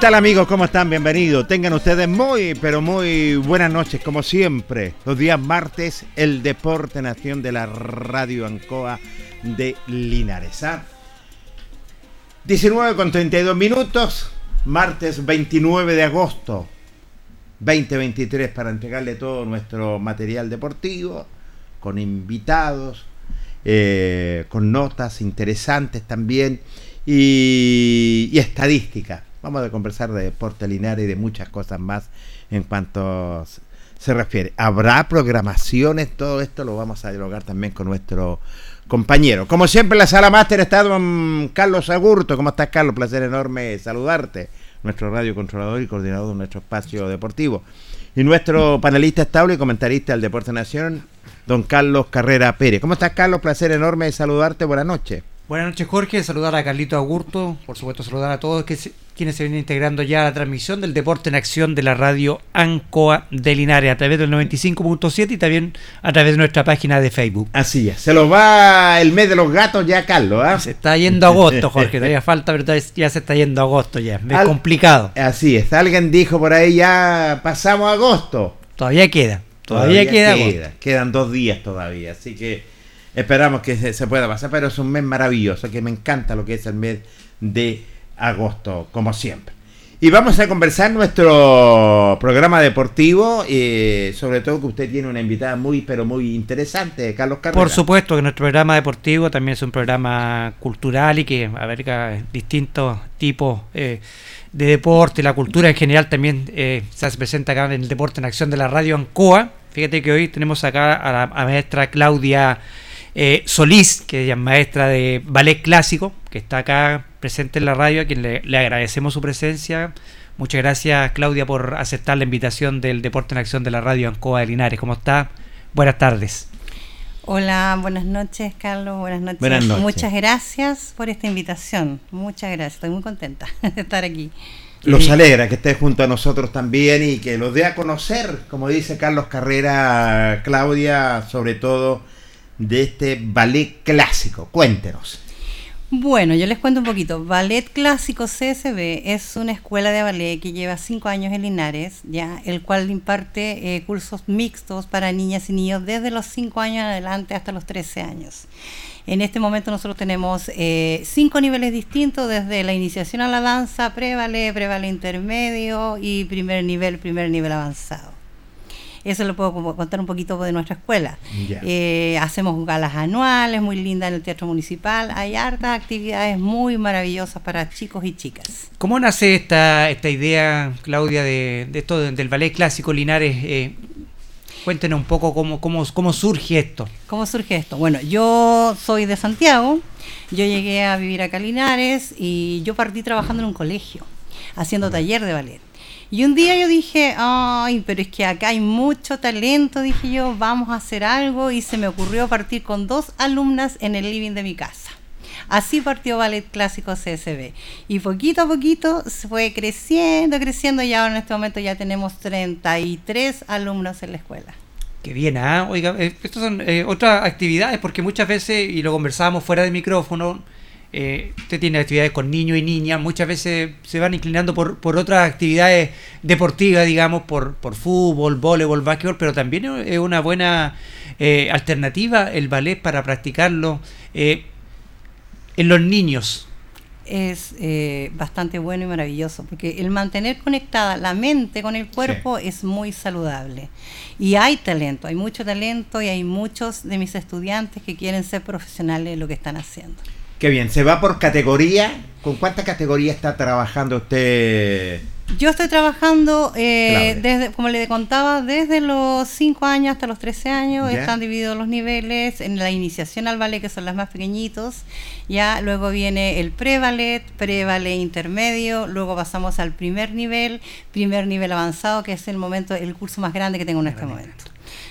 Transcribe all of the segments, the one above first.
Tal amigos? ¿Cómo están? Bienvenidos. Tengan ustedes muy, pero muy buenas noches, como siempre. Los días martes, el Deporte Nación de la Radio Ancoa de Linares. ¿ah? 19 con 32 minutos, martes 29 de agosto 2023 para entregarle todo nuestro material deportivo, con invitados, eh, con notas interesantes también y, y estadísticas. Vamos a conversar de deporte lineal y de muchas cosas más en cuanto se refiere. Habrá programaciones, todo esto lo vamos a dialogar también con nuestro compañero. Como siempre en la sala máster está don Carlos Agurto. ¿Cómo estás Carlos? Placer enorme saludarte. Nuestro radio controlador y coordinador de nuestro espacio deportivo. Y nuestro panelista estable y comentarista del Deporte Nación, don Carlos Carrera Pérez. ¿Cómo estás Carlos? Placer enorme saludarte. Buenas noches. Buenas noches, Jorge. Saludar a Carlito Agurto. Por supuesto, saludar a todos que se- quienes se vienen integrando ya a la transmisión del Deporte en Acción de la radio Ancoa de Linares a través del 95.7 y también a través de nuestra página de Facebook. Así es. Se los va el mes de los gatos ya, Carlos. ¿ah? Se está yendo agosto, Jorge. Todavía falta, pero ya se está yendo agosto ya. Es Al- complicado. Así es. Alguien dijo por ahí ya pasamos agosto. Todavía queda. Todavía, queda, agosto. Quedan dos días todavía. Así que esperamos que se, pueda pasar. Pero es un mes maravilloso. Que me encanta lo que es el mes de agosto, como siempre. Y vamos a conversar nuestro programa deportivo. eh, sobre todo que usted tiene una invitada muy, pero muy interesante, Carlos Carrera. Por supuesto que nuestro programa deportivo también es un programa cultural y que abarca distintos tipos eh, de deporte. La cultura en general también eh, se hace presente acá en el Deporte en Acción de la Radio Ancoa. Fíjate que hoy tenemos acá a la maestra Claudia eh, Solís, que ella es maestra de ballet clásico, que está acá presente en la radio, a quien le, le agradecemos su presencia. Muchas gracias, Claudia, por aceptar la invitación del Deporte en Acción de la Radio Ancoa de Linares. ¿Cómo está? Buenas tardes. Hola, buenas noches, Carlos. Buenas noches. Buenas noches. Muchas gracias por esta invitación. Muchas gracias. Estoy muy contenta de estar aquí. Los alegra que esté junto a nosotros también y que los dé a conocer, como dice Carlos Carrera, Claudia, sobre todo de este ballet clásico. Cuéntenos. Bueno, yo les cuento un poquito. Ballet Clásico CSB es una escuela de ballet que lleva cinco años en Linares, ya, el cual imparte eh, cursos mixtos para niñas y niños desde los cinco años adelante hasta los 13 años. En este momento nosotros tenemos eh, cinco niveles distintos, desde la iniciación a la danza, pre-ballet, pre-ballet intermedio y primer nivel, primer nivel avanzado. Eso lo puedo contar un poquito de nuestra escuela. Eh, hacemos galas anuales muy lindas en el Teatro Municipal. Hay hartas actividades muy maravillosas para chicos y chicas. ¿Cómo nace esta, esta idea, Claudia, de, de esto de- del ballet clásico Linares? Eh, cuéntenos un poco cómo, cómo, cómo surge esto. ¿Cómo surge esto? Bueno, yo soy de Santiago, yo llegué a vivir acá a Linares y yo partí trabajando en un colegio, haciendo taller de ballet. Y un día yo dije, ay, pero es que acá hay mucho talento, dije yo, vamos a hacer algo y se me ocurrió partir con dos alumnas en el living de mi casa. Así partió Ballet Clásico CSB. Y poquito a poquito fue creciendo, creciendo y ahora en este momento ya tenemos 33 alumnos en la escuela. Que bien, ¿ah? Oiga, eh, estas son eh, otras actividades, porque muchas veces, y lo conversábamos fuera de micrófono, eh, usted tiene actividades con niños y niñas, muchas veces se van inclinando por, por otras actividades deportivas, digamos, por, por fútbol, voleibol, básquetbol, pero también es una buena eh, alternativa el ballet para practicarlo eh, en los niños. es eh, bastante bueno y maravilloso, porque el mantener conectada la mente con el cuerpo es muy saludable. Y hay talento, hay mucho talento y hay muchos de mis estudiantes que quieren ser profesionales en lo que están haciendo. Qué bien, ¿se va por categoría? ¿Con cuánta categoría está trabajando usted? Yo estoy trabajando, eh, desde, como le contaba, desde los 5 años hasta los 13 años. Ya. Están divididos los niveles. En la iniciación al ballet, que son las más pequeñitos. Ya luego viene el pre-ballet, pre-ballet intermedio. Luego pasamos al primer nivel, primer nivel avanzado, que es el momento, el curso más grande que tengo en este momento.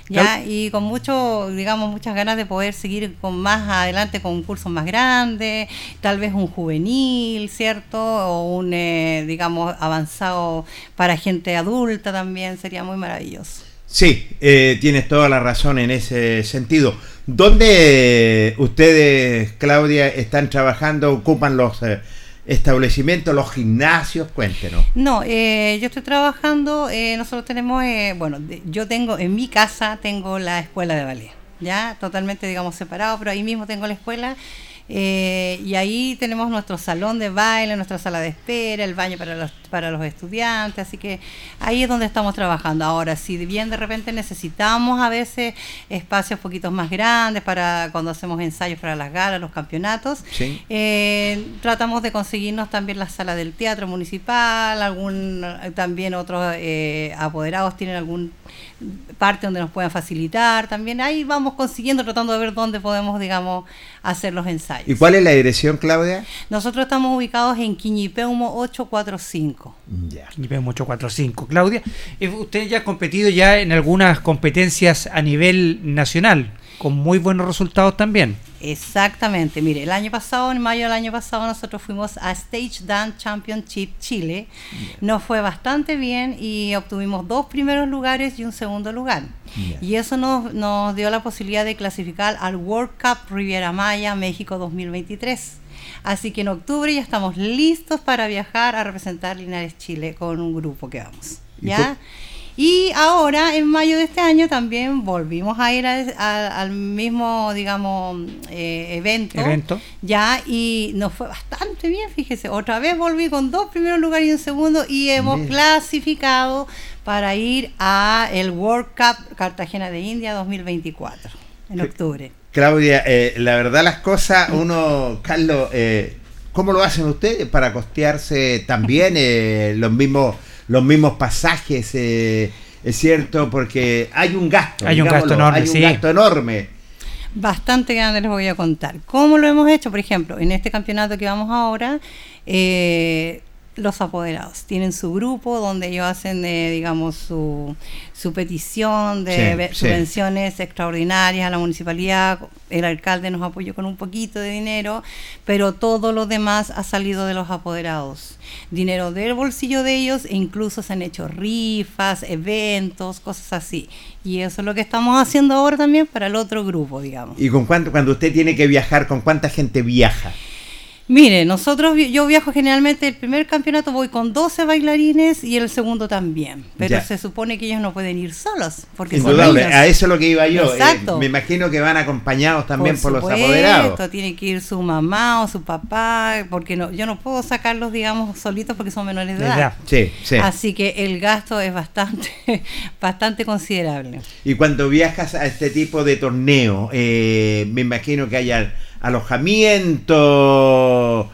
Ya, y con mucho, digamos, muchas ganas de poder seguir con más adelante con cursos más grandes, tal vez un juvenil, ¿cierto? O un, eh, digamos, avanzado para gente adulta también, sería muy maravilloso. Sí, eh, tienes toda la razón en ese sentido. ¿Dónde ustedes, Claudia, están trabajando? ¿Ocupan los eh, establecimientos, los gimnasios? Cuéntenos. No, eh, yo estoy trabajando, eh, nosotros tenemos, eh, bueno, yo tengo en mi casa, tengo la escuela de ballet, ya totalmente, digamos, separado, pero ahí mismo tengo la escuela. eh, y ahí tenemos nuestro salón de baile, nuestra sala de espera, el baño para los, para los estudiantes, así que ahí es donde estamos trabajando. Ahora, si bien de repente necesitamos a veces espacios poquitos más grandes para cuando hacemos ensayos para las galas, los campeonatos, Sí. eh, tratamos de conseguirnos también la sala del teatro municipal, algún también otros eh, apoderados tienen algún parte donde nos puedan facilitar, también ahí vamos consiguiendo, tratando de ver dónde podemos, digamos, hacer los ensayos. ¿Y cuál es la dirección, Claudia? Nosotros estamos ubicados en Quiñipeumo 845. Ya. Nivel 845. Claudia, eh, usted ya ha competido ya en algunas competencias a nivel nacional. con muy buenos resultados también. Exactamente, mire, el año pasado, en mayo del año pasado, nosotros fuimos a Stage Dance Championship Chile. Nos fue bastante bien y obtuvimos dos primeros lugares y un segundo lugar. Y eso nos, nos dio la posibilidad de clasificar al World Cup Riviera Maya México 2023. Así que en octubre ya estamos listos para viajar a representar Linares Chile con un grupo que vamos. ¿Y ¿Ya? Y ahora, en mayo de este año, también volvimos a ir a- a- al mismo, digamos, eh, evento. Evento. Ya, y nos fue bastante bien, fíjese. Otra vez volví con dos primeros lugares y un segundo y hemos clasificado para ir a el World Cup Cartagena de India 2024, en octubre. Claudia, eh, la verdad las cosas, uno, Carlos, eh, ¿cómo lo hacen ustedes para costearse también eh, los mismos los mismos pasajes? eh, es cierto, porque hay un gasto. Hay un gasto enorme, Hay un sí. gasto enorme. Bastante grande les voy a contar. ¿Cómo lo hemos hecho? Por ejemplo, en este campeonato que vamos ahora, eh, los apoderados tienen su grupo donde ellos hacen, eh, digamos, su, su petición de Sí, ve- sí. subvenciones extraordinarias a la municipalidad. El alcalde nos apoyó con un poquito de dinero, pero todo lo demás ha salido de los apoderados. Dinero del bolsillo de ellos e incluso se han hecho rifas, eventos, cosas así. Y eso es lo que estamos haciendo ahora también para el otro grupo, digamos. ¿Y con cuánto, cuando usted tiene que viajar, con cuánta gente viaja? Mire, nosotros, yo viajo generalmente, el primer campeonato voy con 12 bailarines y el segundo también. Pero Ya. se supone que ellos no pueden ir solos, porque Indudable, a eso es lo que iba yo. eh, Exacto. me imagino que van acompañados también por, los supuesto, apoderados. Tiene que ir su mamá o su papá, porque no, yo no puedo sacarlos, digamos, solitos porque son menores de edad. edad. Sí, sí. Así que el gasto es bastante, bastante considerable. Y cuando viajas a este tipo de torneo, eh, me imagino que haya alojamiento.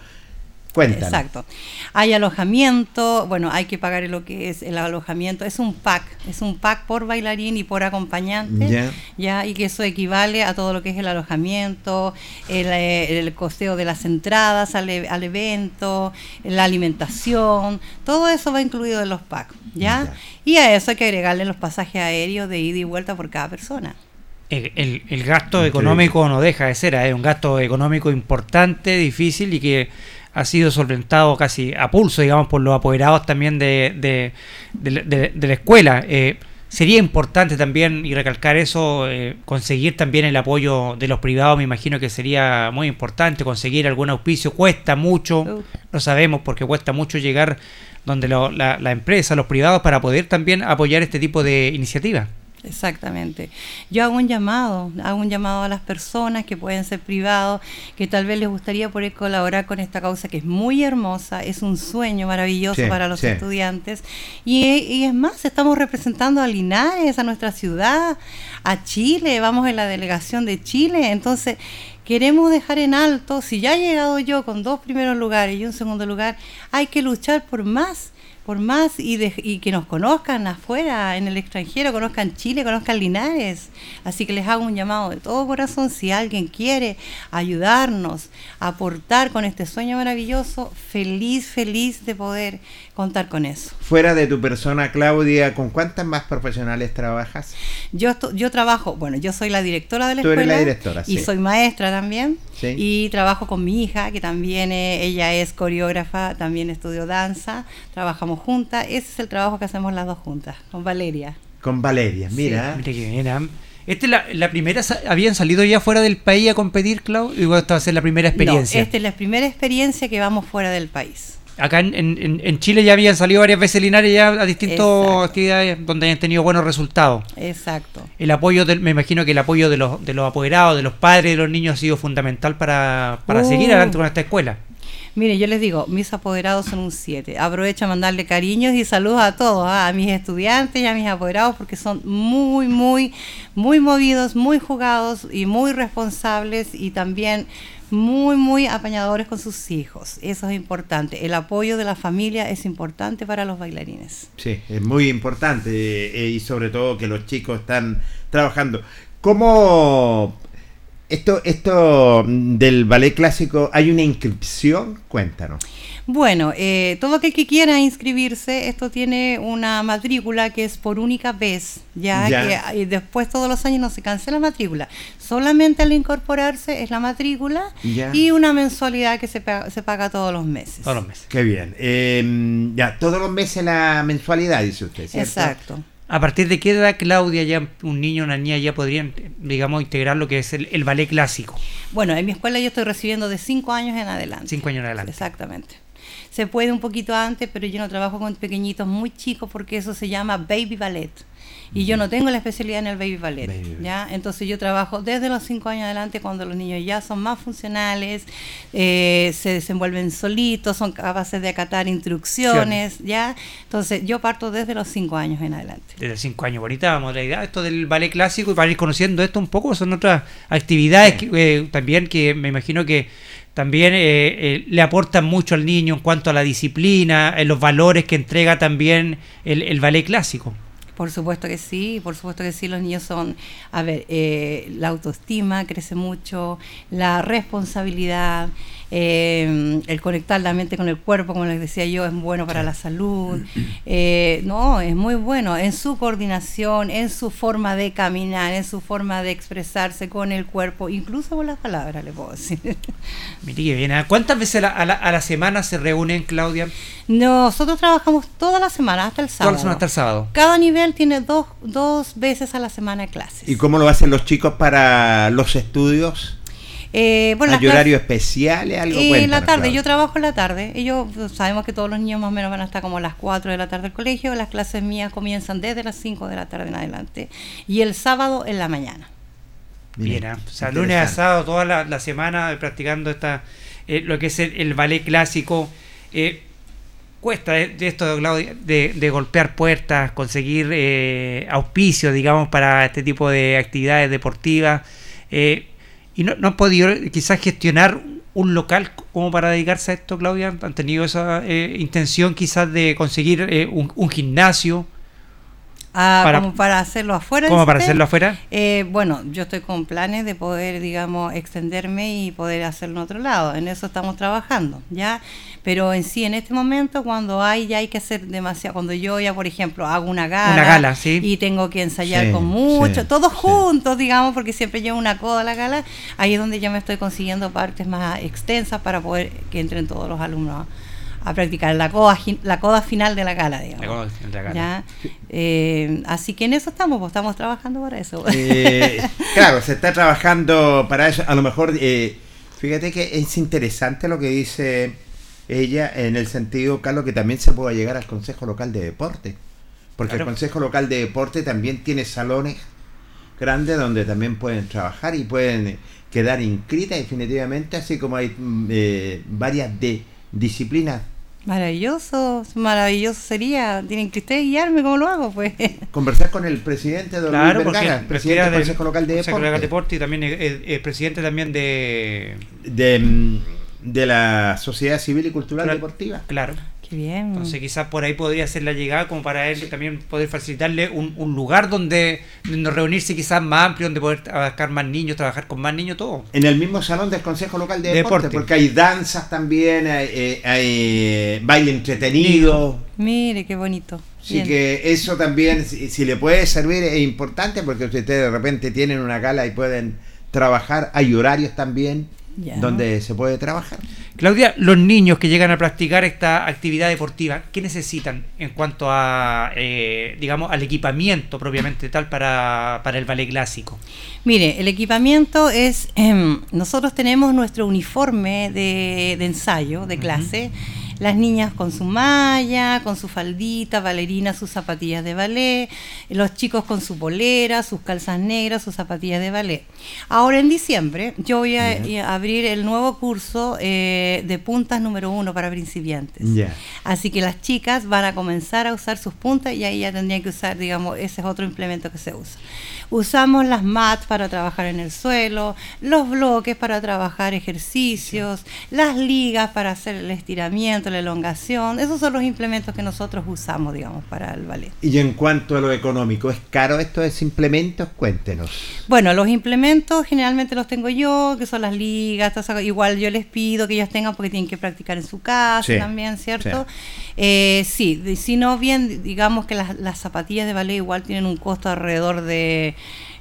Cuéntanos. Exacto. Hay alojamiento, bueno, hay que pagar lo que es el alojamiento. Es un pack, es un pack por bailarín y por acompañante. Ya. Ya, y que eso equivale a todo lo que es el alojamiento, el, eh, el costeo de las entradas al, e- al evento, la alimentación, todo eso va incluido en los packs, ¿ya? Ya. Y a eso hay que agregarle los pasajes aéreos de ida y vuelta por cada persona. El, el- el gasto Increíble. económico no deja de ser, es un gasto económico importante, difícil y que ha sido solventado casi a pulso, digamos, por los apoderados también de, de, de la- de- de la escuela. Eh, sería importante también, y recalcar eso, eh, conseguir también el apoyo de los privados, me imagino que sería muy importante, conseguir algún auspicio, cuesta mucho, lo sabemos porque cuesta mucho llegar donde lo- la, la empresa, los privados, para poder también apoyar este tipo de iniciativas. Exactamente. Yo hago un llamado, hago un llamado a las personas que pueden ser privados, que tal vez les gustaría poder colaborar con esta causa que es muy hermosa, es un sueño maravilloso Sí, para los sí. estudiantes. Y, y es más, estamos representando a Linares, a nuestra ciudad, a Chile, vamos en la delegación de Chile, entonces queremos dejar en alto, si ya he llegado yo con dos primeros lugares y un segundo lugar, hay que luchar por más por más y, de- y que nos conozcan afuera, en el extranjero, conozcan Chile, conozcan Linares. Así que les hago un llamado de todo corazón, si alguien quiere ayudarnos, aportar con este sueño maravilloso, feliz, feliz de poder contar con eso. Fuera de tu persona, Claudia, ¿con cuántas más profesionales trabajas? Yo, esto- yo trabajo, bueno, yo soy la directora de la Tú eres escuela la directora, y sí. soy maestra también. Sí. Y trabajo con mi hija, que también eh, ella es coreógrafa, también estudió danza, trabajamos juntas. Ese es el trabajo que hacemos las dos juntas, con Valeria. Con Valeria, mira. Mira que bien, ¿ah? Esta es la, la primera, ¿habían salido ya fuera del país a competir, Clau? Igual esta va a ser la primera experiencia. No, esta es la primera experiencia que vamos fuera del país. Acá en, en- en Chile ya habían salido varias veces Linares ya a distintas actividades donde hayan tenido buenos resultados. Exacto. El apoyo, del, me imagino que el apoyo de los, de los apoderados, de los padres de los niños ha sido fundamental para, para Uh. seguir adelante con esta escuela. Mire, yo les digo, mis apoderados son un 7. Aprovecho a mandarle cariños y saludos a todos, ¿ah? a mis estudiantes y a mis apoderados, porque son muy, muy, muy movidos, muy jugados y muy responsables y también muy, muy apañadores con sus hijos. Eso es importante. El apoyo de la familia es importante para los bailarines. Sí, es muy importante eh, y sobre todo que los chicos están trabajando. ¿Cómo, Esto, esto mm, del ballet clásico, ¿hay una inscripción? Cuéntanos. Bueno, eh, todo aquel que quiera inscribirse, esto tiene una matrícula que es por única vez, ya, Ya. que y después todos los años no se cancela la matrícula. Solamente al incorporarse es la matrícula Ya. y una mensualidad que se paga, se paga todos los meses. Todos los meses. Qué bien. Eh, ya, todos los meses la mensualidad, dice usted, ¿cierto? Exacto. ¿A partir de qué edad, Claudia, ya un niño o una niña ya podrían, digamos, integrar lo que es el, el ballet clásico? Bueno, en mi escuela yo estoy recibiendo de 5 años en adelante. Cinco años en adelante. Exactamente. Se puede un poquito antes, pero yo no trabajo con pequeñitos muy chicos porque eso se llama baby ballet. Y yo no tengo la especialidad en el baby ballet, Baby. ¿ya? Entonces yo trabajo desde los 5 años adelante cuando los niños ya son más funcionales, eh, se desenvuelven solitos, son capaces de acatar instrucciones, ¿ya? Entonces yo parto desde los 5 años en adelante. Desde cinco años. Ahorita vamos a la idea esto del ballet clásico y para ir conociendo esto un poco, son otras actividades Sí. que, eh, también que me imagino que también eh, eh, le aportan mucho al niño en cuanto a la disciplina, en los valores que entrega también el, el ballet clásico. Por supuesto que sí, por supuesto que sí, los niños son, a ver, eh, la autoestima crece mucho, la responsabilidad, eh, el conectar la mente con el cuerpo, como les decía yo, es bueno para la salud, Eh, no, es muy bueno en su coordinación, en su forma de caminar, en su forma de expresarse con el cuerpo, incluso con las palabras, le puedo decir. Mire que bien. ¿Cuántas veces a la, a la- a la semana se reúnen, Claudia? Nosotros trabajamos toda la semana, hasta el Toda sábado. la semana hasta el sábado. Cada nivel tiene dos, dos veces a la semana clases. ¿Y cómo lo hacen los chicos para los estudios? Eh, bueno, ¿Hay horario especial? ¿Algo? Eh, en la tarde, yo trabajo en la tarde. Ellos pues, sabemos que todos los niños más o menos van a estar como a las 4 de la tarde al colegio. Las clases mías comienzan desde las 5 de la tarde en adelante. Y el sábado en la mañana. Bien, ¿ah? o sea, lunes a sábado, toda la, la semana eh, practicando esta, eh, lo que es el, el ballet clásico. Eh, cuesta de, de esto, Claudia, de, de golpear puertas, conseguir eh, auspicio, digamos, para este tipo de actividades deportivas. Eh, ¿Y no, no han podido quizás gestionar un local como para dedicarse a esto, Claudia? ¿Han tenido esa eh, intención quizás de conseguir eh, un, un gimnasio Ah, Para- como para hacerlo afuera. como para hacerlo afuera? Eh, bueno, yo estoy con planes de poder, digamos, extenderme y poder hacerlo en otro lado. En eso estamos trabajando, ¿ya? Pero en sí, en este momento, cuando hay, ya hay que hacer demasiado. Cuando yo ya, por ejemplo, hago una gala. Una gala, sí. Y tengo que ensayar Sí, con mucho, sí, todos sí. juntos, digamos, porque siempre llevo una coda a la gala. Ahí es donde ya me estoy consiguiendo partes más extensas para poder que entren todos los alumnos a, practicar la coda, la coda final de la gala, digamos. La coda de la gala. ¿Ya? Eh, así que en eso estamos, pues, estamos trabajando para eso. Eh, claro, se está trabajando para eso. A lo mejor, eh, fíjate que es interesante lo que dice ella en el sentido, Carlos, que también se pueda llegar al Consejo Local de Deporte. Porque Claro. el Consejo Local de Deporte también tiene salones grandes donde también pueden trabajar y pueden quedar inscritas definitivamente, así como hay mm, eh, varias de disciplinas. Maravilloso, maravilloso sería. Tienen que ustedes guiarme cómo lo hago, pues. Conversar con el presidente don Claro, Vergara, el presidente del Consejo Local de Consejo de Deporte. Deporte y también es, es- es presidente también de... de, mm, de la Sociedad Civil y Cultural Claro. Deportiva. Claro. Bien. Entonces quizás por ahí podría ser la llegada como para él también poder facilitarle un, un lugar donde, donde reunirse quizás más amplio, donde poder abarcar más niños, trabajar con más niños, todo. En el mismo salón del Consejo Local de Deporte, Deporte. porque hay danzas también, hay, eh, hay, eh, baile entretenido. Mire, qué bonito. Así Bien. que eso también, si, si le puede servir, es importante porque ustedes de repente tienen una gala y pueden trabajar. Hay horarios también Ya. donde se puede trabajar. Claudia, los niños que llegan a practicar esta actividad deportiva, ¿qué necesitan en cuanto a, eh, digamos, al equipamiento propiamente tal para, para el ballet clásico? Mire, el equipamiento es, em, nosotros tenemos nuestro uniforme de, de ensayo, de clase, las niñas con su malla, con su faldita, bailarina, sus zapatillas de ballet, los chicos con su polera, sus calzas negras, sus zapatillas de ballet. Ahora en diciembre yo voy a, a abrir el nuevo curso eh, de puntas número uno para principiantes. Así que las chicas van a comenzar a usar sus puntas y ahí ya tendrían que usar, digamos, ese es otro implemento que se usa. Usamos las mats para trabajar en el suelo, los bloques para trabajar ejercicios, las ligas para hacer el estiramiento, la elongación. Esos son los implementos que nosotros usamos, digamos, para el ballet. Y en cuanto a lo económico, ¿es caro esto de implementos? Cuéntenos. Bueno, los implementos generalmente los tengo yo, que son las ligas, igual yo les pido que ellos tengan porque tienen que practicar en su casa Sí, también, ¿cierto? Eh, sí, si no bien, digamos que las, las zapatillas de ballet igual tienen un costo alrededor de,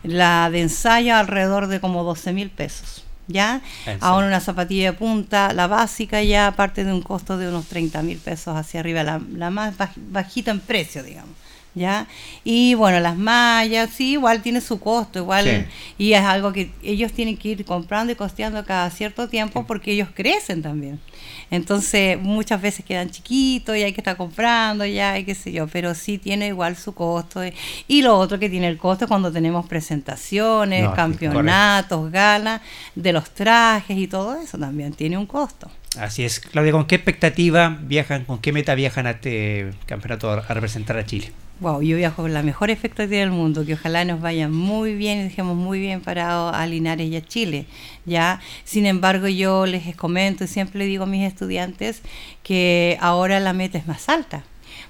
la de ensayo alrededor de como 12 mil pesos. ¿Ya? Ahora una zapatilla de punta, la básica ya aparte de un costo de unos 30 mil pesos hacia arriba, la, la más baj- bajita en precio, digamos. ¿Ya? Y bueno, las mallas, sí, igual tiene su costo, igual, Sí. y es algo que ellos tienen que ir comprando y costeando cada cierto tiempo porque ellos crecen también. Entonces, muchas veces quedan chiquitos y hay que estar comprando ya, y qué sé yo, pero sí tiene igual su costo. Y lo otro que tiene el costo es cuando tenemos presentaciones, No, campeonatos, galas, de los trajes y todo eso también tiene un costo. Así es. Claudia, ¿con qué expectativa viajan, con qué meta viajan a este campeonato a representar a Chile? Wow, yo viajo con la mejor expectativa del mundo, que ojalá nos vaya muy bien y dejemos muy bien parados a Linares y a Chile, ¿ya? Sin embargo, yo les comento y siempre le digo a mis estudiantes que ahora la meta es más alta,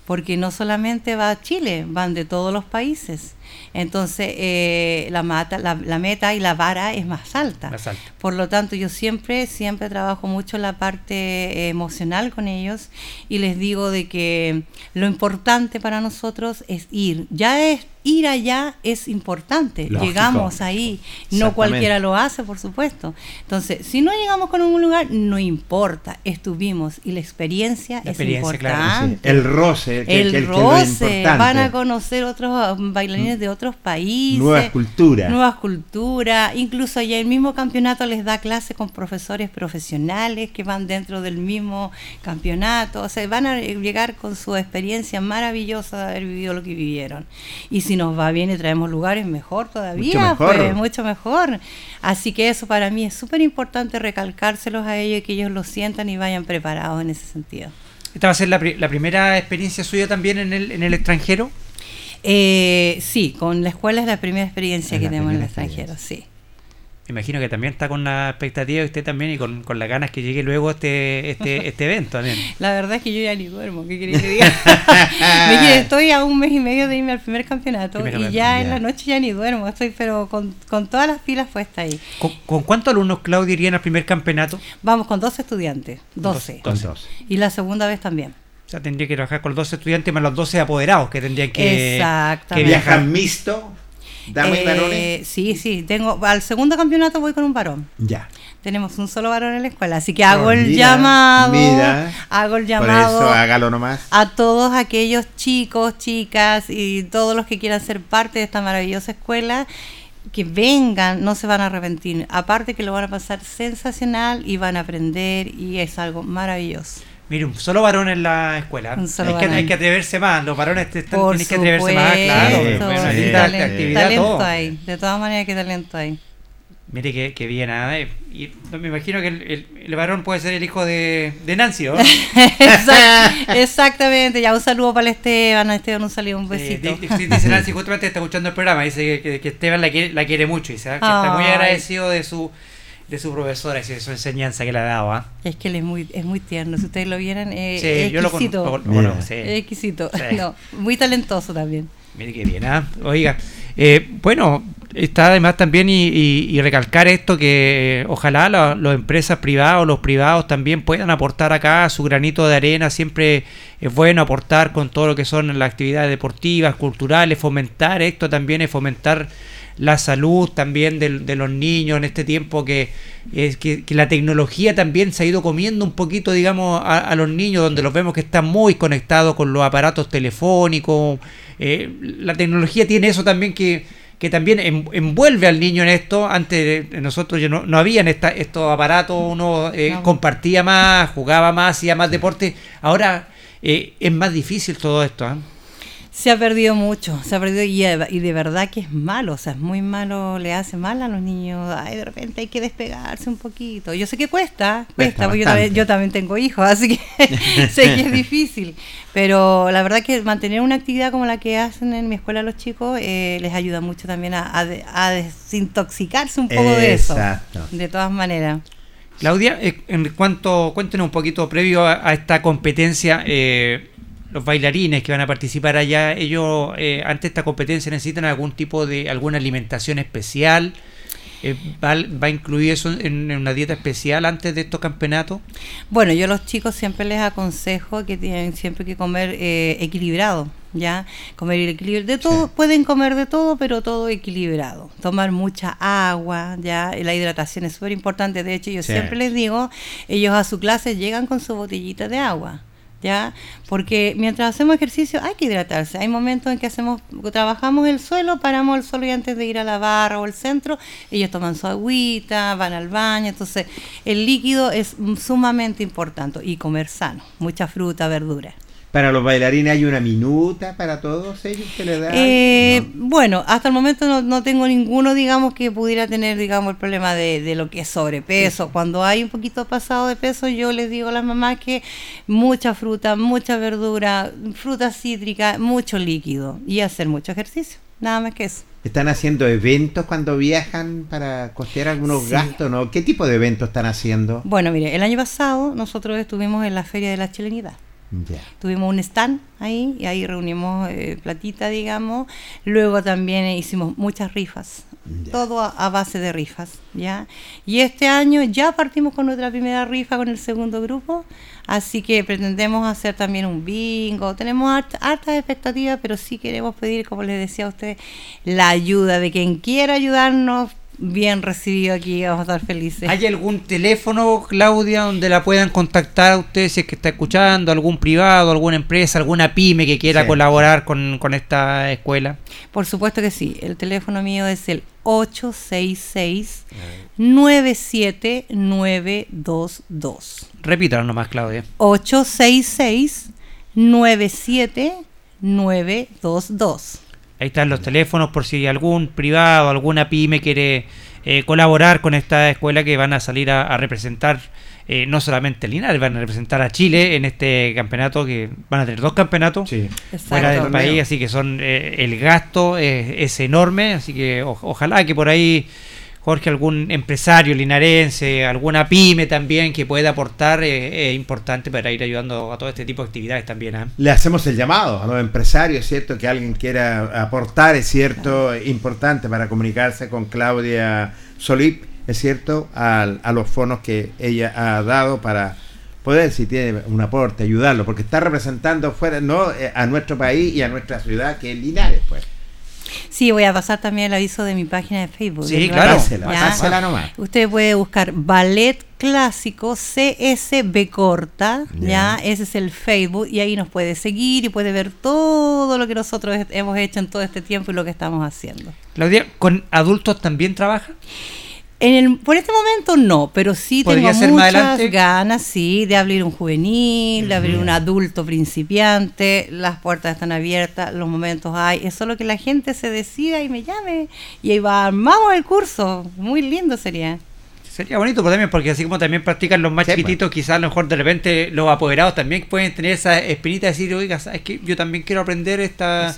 porque no solamente va a Chile, van de todos los países. Entonces, eh, la, mata, la, la meta y la vara es más alta. Más alta. Por lo tanto, yo siempre, siempre trabajo mucho la parte eh, emocional con ellos y les digo de que lo importante para nosotros es ir. Ya es ir allá es importante. Lógico. Llegamos ahí. No cualquiera lo hace, por supuesto. Entonces, si no llegamos con un lugar, no importa. Estuvimos y la experiencia La es experiencia, claro, sí. importante. El roce, que, El que- que es lo roce, importante. van a conocer otros um, de otros países. Nuevas culturas. Nuevas culturas. Incluso allá el mismo campeonato les da clase con profesores profesionales que van dentro del mismo campeonato. O sea, van a llegar con su experiencia maravillosa de haber vivido lo que vivieron. Y si nos va bien y traemos lugares, mejor todavía. Mucho mejor. Pues, mucho mejor. Así que eso para mí es súper importante recalcárselos a ellos y que ellos lo sientan y vayan preparados en ese sentido. ¿Esta va a ser la, pri- la primera experiencia suya también en el, en el extranjero? Eh, sí, con la escuela es la primera experiencia Es que tenemos en el extranjero, sí. Me imagino que también está con la expectativa de usted también y con, con las ganas que llegue luego este, este, este evento también. La verdad es que yo ya ni duermo, ¿qué queréis que diga? Me estoy a un mes y medio de irme al primer campeonato Primer y campeonato, ya en la noche ya ni duermo, estoy pero con, con todas las pilas puestas ahí. ¿Con, con cuántos alumnos, Claudia, irían al primer campeonato? Vamos con 12 estudiantes, 12. Con dos. Y la segunda vez también. O sea, tendría que trabajar con los 12 estudiantes más los 12 apoderados que tendrían que, que viajar. ¿Viajan mixto? ¿Damas y Eh, varones? Sí, sí, tengo al segundo campeonato voy con un varón. Ya. Tenemos un solo varón en la escuela, así que hago Oh, el mira, llamado, mira. hago el Por llamado eso hágalo nomás. a todos aquellos chicos, chicas y todos los que quieran ser parte de esta maravillosa escuela, que vengan, no se van a arrepentir. Aparte que lo van a pasar sensacional y van a aprender y es algo maravilloso. Mire, un solo varón en la escuela. Un solo hay, que, varón. hay que atreverse más. Los varones te- están- tienen que atreverse más, claro. Bueno, sí, actividad, talento todo. hay, de todas maneras que talento hay. Mire que, que bien, ¿ah? Y no me imagino que el, el- el varón puede ser el hijo de, de Nancy, ¿no? Exact- exactamente, ya un saludo para el Esteban, a Esteban un saludo, un Eh, besito. di- dice Nancy, justamente está escuchando el programa, dice que, que- Esteban la quiere, la quiere mucho, dice ¿ah? que está muy agradecido de su de su profesora y de su enseñanza que le ha dado. ¿ah? Es que él es muy, es muy tierno, si ustedes lo vieran, eh, Sí, es yo lo exquisito. lo sí. Es exquisito. Sí. No, muy talentoso también. Mire qué bien, ¿ah? Oiga, eh, bueno, está además también y, y- y recalcar esto que eh, ojalá la- las empresas privadas, los privados también puedan aportar acá su granito de arena. Siempre es bueno aportar con todo lo que son las actividades deportivas, culturales, fomentar esto también es fomentar la salud también del- de, los niños en este tiempo que, es que, que la tecnología también se ha ido comiendo un poquito, digamos, a, a los niños, donde los vemos que están muy conectados con los aparatos telefónicos. Eh, la tecnología tiene eso también que, que también en- envuelve al niño en esto. Antes de nosotros ya no, no habían esta, estos aparatos, uno eh, No. compartía más, jugaba más, hacía más deporte. Ahora eh, es más difícil todo esto. Se ha perdido mucho, se ha perdido y, y de verdad que es malo, o sea, es muy malo, le hace mal a los niños. Ay, de repente hay que despegarse un poquito. Yo sé que cuesta, cuesta, Cuesta porque yo también, yo también tengo hijos, así que sé que es difícil. Pero la verdad que mantener una actividad como la que hacen en mi escuela los chicos eh, les ayuda mucho también a, a de- a desintoxicarse un poco de eso. De todas maneras. Claudia, eh, en cuanto, cuéntenos un poquito previo a, a esta competencia, eh, los bailarines que van a participar allá, ellos eh, ante esta competencia necesitan algún tipo de alguna alimentación especial. Eh, ¿va, va a incluir eso en, en una dieta especial antes de estos campeonatos? Bueno, yo a los chicos siempre les aconsejo que tienen siempre que comer eh, equilibrado, ¿ya? Comer de todo, Sí. pueden comer de todo, pero todo equilibrado. Tomar mucha agua, ¿ya? La hidratación es súper importante. De hecho, yo Sí. siempre les digo, ellos a su clase llegan con su botellita de agua. ¿Ya? Porque mientras hacemos ejercicio hay que hidratarse. Hay momentos en que hacemos, trabajamos el suelo, paramos el suelo y antes de ir a la barra o al centro, ellos toman su agüita, van al baño. Entonces, el líquido es sumamente importante y comer sano, mucha fruta, verdura. Para los bailarines hay una minuta para todos ellos que le dan. Eh, No. Bueno, hasta el momento no, no tengo ninguno, digamos, que pudiera tener, digamos, el problema de, de lo que es sobrepeso. Cuando hay un poquito pasado de peso, yo les digo a las mamás que mucha fruta, mucha verdura, fruta cítrica, mucho líquido y hacer mucho ejercicio. Nada más que eso. ¿Están haciendo eventos cuando viajan para costear algunos Sí. gastos? ¿no? ¿Qué tipo de eventos están haciendo? Bueno, mire, el año pasado nosotros estuvimos en la Feria de la Chilenidad. Tuvimos un stand ahí y ahí reunimos eh, platita, digamos. Luego también hicimos muchas rifas. Todo a, a base de rifas, ¿ya? Y este año ya partimos con nuestra primera rifa con el segundo grupo. Así que pretendemos hacer también un bingo. Tenemos hart- hartas expectativas, pero sí queremos pedir, como les decía a ustedes, la ayuda de quien quiera ayudarnos. Bien recibido aquí, vamos a estar felices. ¿Hay algún teléfono, Claudia, donde la puedan contactar a usted si es que está escuchando, algún privado, alguna empresa, alguna pyme que quiera Sí. colaborar con, con esta escuela? Por supuesto que sí. El teléfono mío es el 866-97922. Repítalo nomás, Claudia. 866-97922. Ahí están los teléfonos por si algún privado, alguna pyme quiere eh, colaborar con esta escuela que van a salir a, a representar eh, no solamente a Linares, van a representar a Chile en este campeonato que van a tener dos campeonatos Sí. fuera del país, así que son eh, el gasto es, es enorme, así que o- ojalá que por ahí Jorge, algún empresario linarense, alguna pyme también que pueda aportar, eh, es importante para ir ayudando a todo este tipo de actividades también. ¿ah? Le hacemos el llamado a los empresarios, ¿cierto? Que alguien quiera aportar, es cierto, importante para comunicarse con Claudia Solip, es cierto, al- a, los fondos que ella ha dado para poder, si tiene un aporte, ayudarlo, porque está representando fuera, ¿no? Eh, a nuestro país y a nuestra ciudad, que es Linares, pues. Sí, voy a pasar también el aviso de mi página de Facebook. Sí, claro. Pásela, nomás. Usted puede buscar Ballet Clásico CSB Corta, Ya. ¿ya? Ese es el Facebook y ahí nos puede seguir y puede ver todo lo que nosotros he- hemos hecho en todo este tiempo y lo que estamos haciendo. Claudia, ¿con adultos también trabaja? En el, por este momento no, pero sí ¿Podría tengo muchas ganas, sí, de abrir un juvenil, de abrir un adulto principiante, las puertas están abiertas, los momentos hay, es solo que la gente se decida y me llame. Y ahí va, armamos el curso, muy lindo sería. Sería bonito pues, también, porque así como también practican los más Sí, pues. chiquititos, quizás a lo mejor de repente los apoderados también pueden tener esa espinita de decir, oiga, es que yo también quiero aprender esta...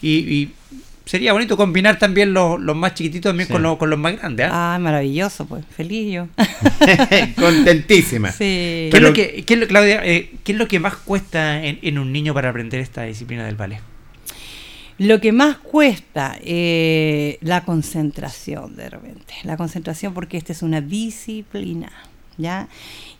Y, y sería bonito combinar también los, los más chiquititos también Sí. con, los, con los más grandes. ¿ah? Ah, maravilloso, pues, feliz yo. Contentísima. sí. ¿Qué, es Pero- lo que, qué es lo- Claudia, eh, ¿qué es lo que más cuesta en, en un niño para aprender esta disciplina del ballet? Lo que más cuesta, eh, la concentración de repente. La concentración porque esta es una disciplina, ¿ya?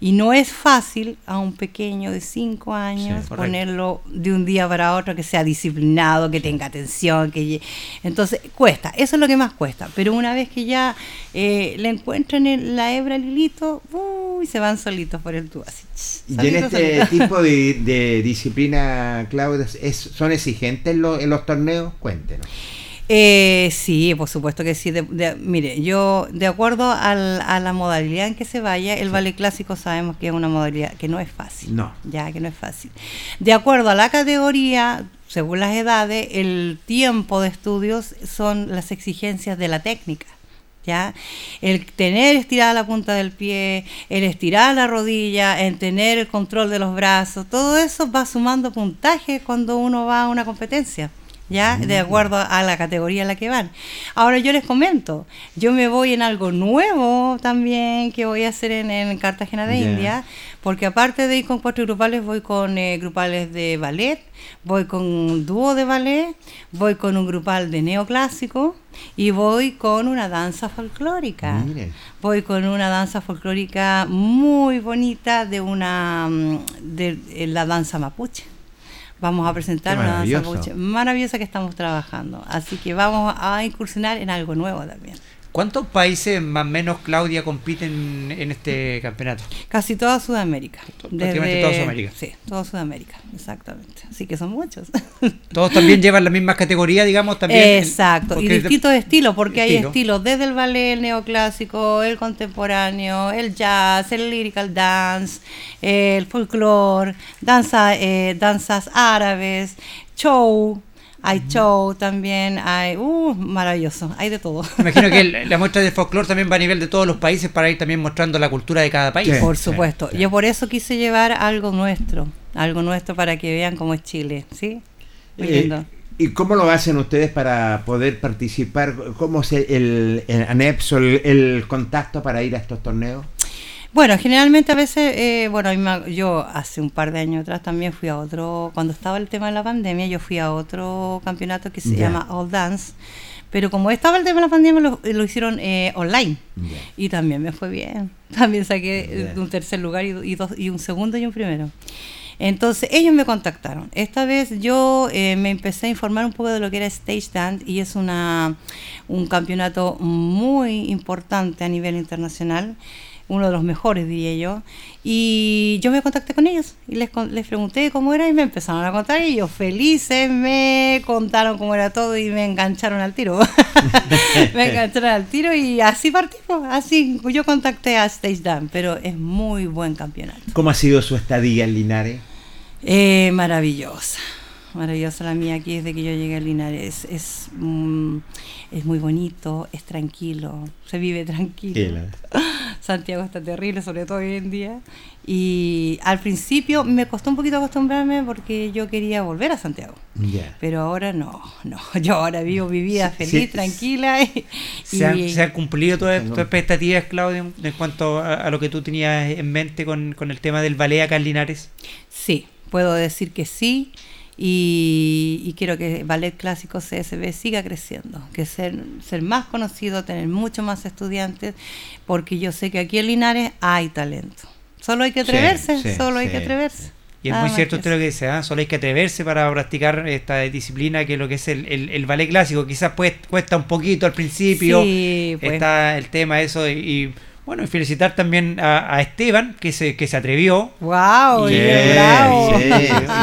Y no es fácil a un pequeño de 5 años Sí, ponerlo de un día para otro que sea disciplinado, que tenga atención, que entonces cuesta, eso es lo que más cuesta. Pero una vez que ya eh, le encuentran el- la hebra al hilito, uy, se van solitos por el tubo. así, Y en este tipo de, de disciplina, Claudia, ¿es- ¿son exigentes lo- en los torneos? Cuéntenos. Eh, sí, por supuesto que sí. De- de- mire, yo, de acuerdo al- a la modalidad en que se vaya, el ballet clásico sabemos que es una modalidad que no es fácil. No. Ya, que no es fácil. De acuerdo a la categoría, según las edades, el tiempo de estudios son las exigencias de la técnica. ¿Ya? El tener estirada la punta del pie, el estirar la rodilla, el tener el control de los brazos, todo eso va sumando puntaje cuando uno va a una competencia. ¿Ya? De acuerdo a la categoría en la que van. Ahora yo les comento, yo me voy en algo nuevo también que voy a hacer en, en Cartagena de Ya. India, porque aparte de ir con cuatro grupales, voy con eh, grupales de ballet, voy con un dúo de ballet, voy con un grupal de neoclásico y voy con una danza folclórica. Mire. Voy con una danza folclórica muy bonita de una mm, de, eh, la danza mapuche. Vamos a presentar una danza maravillosa que estamos trabajando. Así que vamos a incursionar en algo nuevo también. ¿Cuántos países más o menos, Claudia, compiten en este campeonato? Casi toda Sudamérica. Prácticamente toda Sudamérica. Sí, toda Sudamérica, exactamente. Así que son muchos. Todos también llevan la misma categoría, digamos, también. Exacto, y distintos estilos, porque hay Estilo. estilos desde el ballet, el neoclásico, el contemporáneo, el jazz, el lyrical dance, el folclore, danza, eh, danzas árabes, show, hay show también, hay, uh, maravilloso, hay de todo. Me imagino que el- la muestra de folclore también va a nivel de todos los países para ir también mostrando la cultura de cada país. Sí. Por supuesto, yo por eso quise llevar algo nuestro, algo nuestro para que vean cómo es Chile, ¿sí? Muy Eh, lindo. ¿Y cómo lo hacen ustedes para poder participar? ¿Cómo se el, el anexo, el, el contacto para ir a estos torneos? Bueno, generalmente a veces, eh, bueno, yo hace un par de años atrás también fui a otro, cuando estaba el tema de la pandemia, yo fui a otro campeonato que se Ya. llama All Dance, pero como estaba el tema de la pandemia, lo, lo hicieron eh, online Ya. y también me fue bien. También saqué eh, Ya. un tercer lugar y, y dos, y un segundo y un primero. Entonces ellos me contactaron. Esta vez yo eh, me empecé a informar un poco de lo que era Stage Dance y es una, un campeonato muy importante a nivel internacional, uno de los mejores diría yo. Y yo me contacté con ellos y les, les pregunté cómo era y me empezaron a contar y ellos felices me contaron cómo era todo y me engancharon al tiro. me engancharon al tiro y así partimos, así yo contacté a Stage Dance, pero es muy buen campeonato. ¿Cómo ha sido su estadía en Linares? Eh, maravillosa, maravillosa la mía aquí desde que yo llegué a Linares. Es, mm, es muy bonito, es tranquilo, se vive tranquilo. Santiago está terrible, sobre todo hoy en día. Y al principio me costó un poquito acostumbrarme porque yo quería volver a Santiago. Ya. Pero ahora no, no. Yo ahora vivo mi vida Sí, feliz, sí. tranquila. Y, ¿Se han, y- se han cumplido todas tus expectativas, Claudio, en cuanto a, a lo que tú tenías en mente con, con el tema del ballet acá en Linares? Sí, puedo decir que sí. Y, y quiero que Ballet Clásico CSB siga creciendo, que ser, ser más conocido, tener mucho más estudiantes, porque yo sé que aquí en Linares hay talento. Solo hay que atreverse, sí, solo hay que atreverse. Y es Nada muy cierto usted lo que dice, ¿ah? solo hay que atreverse para practicar esta disciplina que es lo que es el, el, el ballet clásico. Quizás pues, cuesta un poquito al principio, Sí, pues. está el tema eso y, y, bueno, y felicitar también a, a Esteban que se, que se atrevió. ¡Wow! Sí, bravo!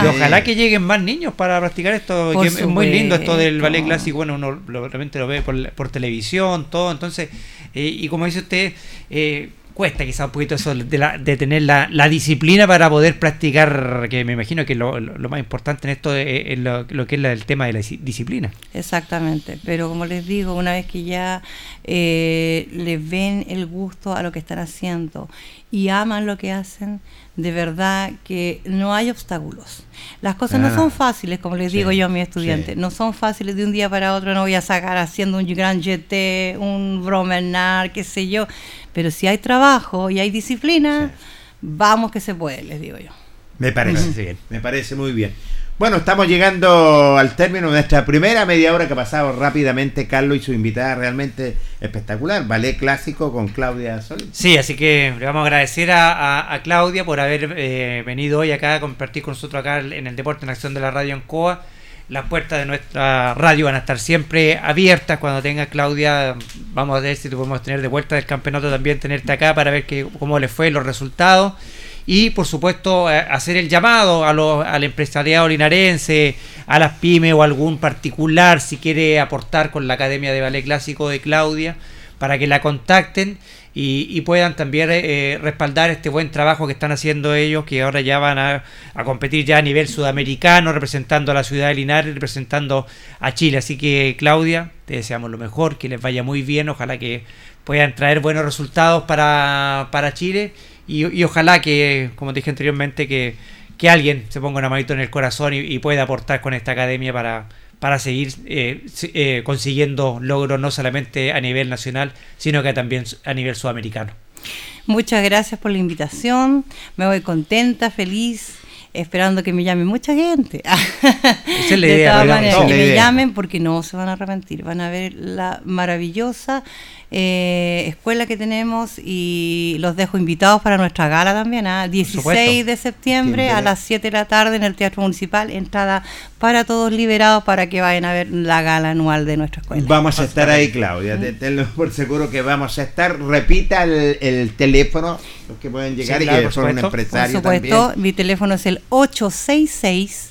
Y ojalá que lleguen más niños para practicar esto, que es muy lindo esto del ballet clásico, bueno, uno lo- realmente lo ve por, la- por televisión, todo, entonces, eh, y como dice usted, eh, cuesta quizá un poquito eso de, la- de tener la, disciplina para poder practicar, que me imagino que lo, más importante en esto es, es lo, que es el tema de la dis- disciplina. Exactamente, pero como les digo, una vez que ya eh, le ven el gusto a lo que están haciendo y aman lo que hacen, de verdad que no hay obstáculos. Las cosas no son fáciles, como les sí, digo yo a mis estudiantes, sí. no son fáciles de un día para otro, no voy a sacar haciendo un gran GT, un bromenar, qué sé yo, pero si hay trabajo y hay disciplina, vamos que se puede, les digo yo. Me parece bien. Me parece muy bien. Bueno, estamos llegando al término de nuestra primera media hora que ha pasado rápidamente. Carlos y su invitada realmente espectacular. Ballet clásico con Claudia Solís. Sí, así que le vamos a agradecer a, a- Claudia por haber eh, venido hoy acá a compartir con nosotros acá en el Deporte en Acción de la Radio Ancoa. Las puertas de nuestra radio van a estar siempre abiertas. Cuando tenga Claudia, vamos a ver si te podemos tener de vuelta del campeonato también, tenerte acá para ver que, cómo le fue los resultados. Y por supuesto, eh, hacer el llamado a los, al empresariado linarense, a las pymes o algún particular si quiere aportar con la Academia de Ballet Clásico de Claudia para que la contacten y, puedan también eh, respaldar este buen trabajo que están haciendo ellos, que ahora ya van a, a competir ya a nivel sudamericano, representando a la ciudad de Linares, representando a Chile. Así que Claudia, te deseamos lo mejor, que les vaya muy bien, ojalá que puedan traer buenos resultados para, para Chile y, y ojalá que, como dije anteriormente, que, que alguien se ponga una manito en el corazón y, y pueda aportar con esta academia para, para seguir eh, eh, consiguiendo logros no solamente a nivel nacional, sino que también a nivel sudamericano. Muchas gracias por la invitación. Me voy contenta, feliz, esperando que me llame mucha gente. es la de idea, todas digamos, maneras, esa que me idea. llamen porque no se van a arrepentir. Van a ver la maravillosa eh, escuela que tenemos y los dejo invitados para nuestra gala también, ¿ah? 16 supuesto. de septiembre a las 7 de la tarde en el Teatro Municipal. Entrada para todos liberados para que vayan a ver la gala anual de nuestra escuela. Vamos a estar ahí, Claudia. te- Tenlo por seguro que vamos a estar. Repita el, el teléfono, los que pueden llegar Sí, y claro, que por son un supuesto. Por empresario supuesto, también. mi teléfono es el 866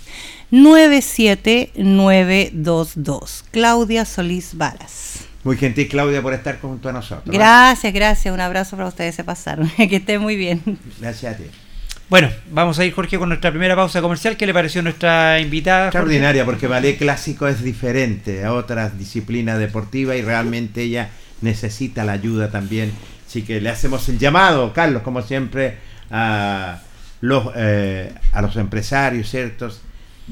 97922. Claudia Solís Varas. Muy gentil, Claudia, por estar junto a nosotros. ¿eh? Gracias, gracias. Un abrazo para ustedes, se pasaron. que estén muy bien. Gracias a ti. Bueno, vamos a ir, Jorge, con nuestra primera pausa comercial. ¿Qué le pareció nuestra invitada? Jorge? Extraordinaria, porque ballet clásico es diferente a otras disciplinas deportivas y realmente ella necesita la ayuda también. Así que le hacemos el llamado, Carlos, como siempre, a los, eh, a los empresarios, ¿ciertos?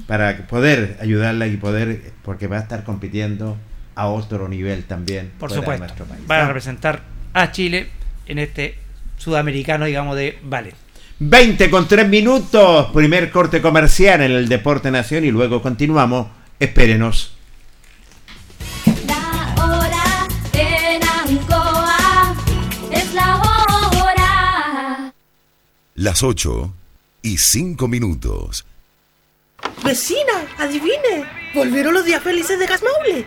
Para poder ayudarla y poder, porque va a estar compitiendo a otro nivel también. Por supuesto. nuestro país. Van a representar a Chile en este sudamericano, digamos, de ballet. 20 con 3 minutos, primer corte comercial en el Deporte Nación y luego continuamos. Espérenos. La hora en Ancoa es la hora. Las 8 y 5 minutos. Vecina, adivine. Volvieron los días felices de Gas Maule.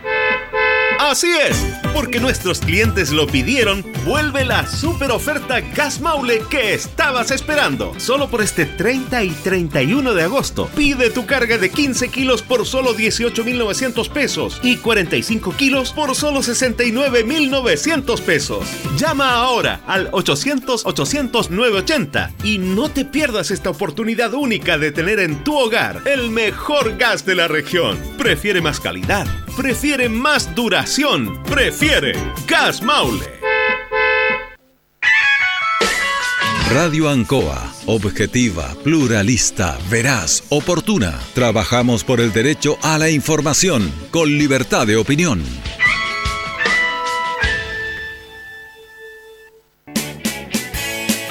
Así es, porque nuestros clientes lo pidieron, vuelve la super oferta Gas Maule que estabas esperando. Solo por este 30 y 31 de agosto. Pide tu carga de 15 kilos por solo 18,900 pesos y 45 kilos por solo 69,900 pesos. Llama ahora al 800-800-980 y no te pierdas esta oportunidad única de tener en tu hogar el mejor gas de la región. Prefiere más calidad, prefiere más duración, prefiere Gas Maule. Radio Ancoa, objetiva, pluralista, veraz, oportuna. Trabajamos por el derecho a la información, con libertad de opinión.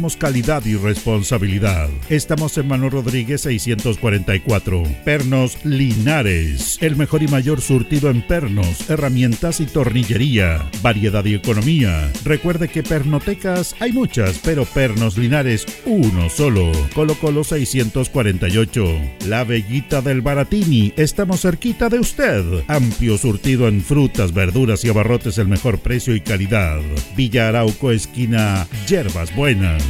Calidad y responsabilidad. Estamos en Manuel Rodríguez 644. Pernos Linares. El mejor y mayor surtido en pernos, herramientas y tornillería. Variedad y economía. Recuerde que pernotecas hay muchas, pero Pernos Linares uno solo. Colo Colo 648. La Bellita del Baratini. Estamos cerquita de usted. Amplio surtido en frutas, verduras y abarrotes el mejor precio y calidad. Villa Arauco esquina Yerbas Buenas.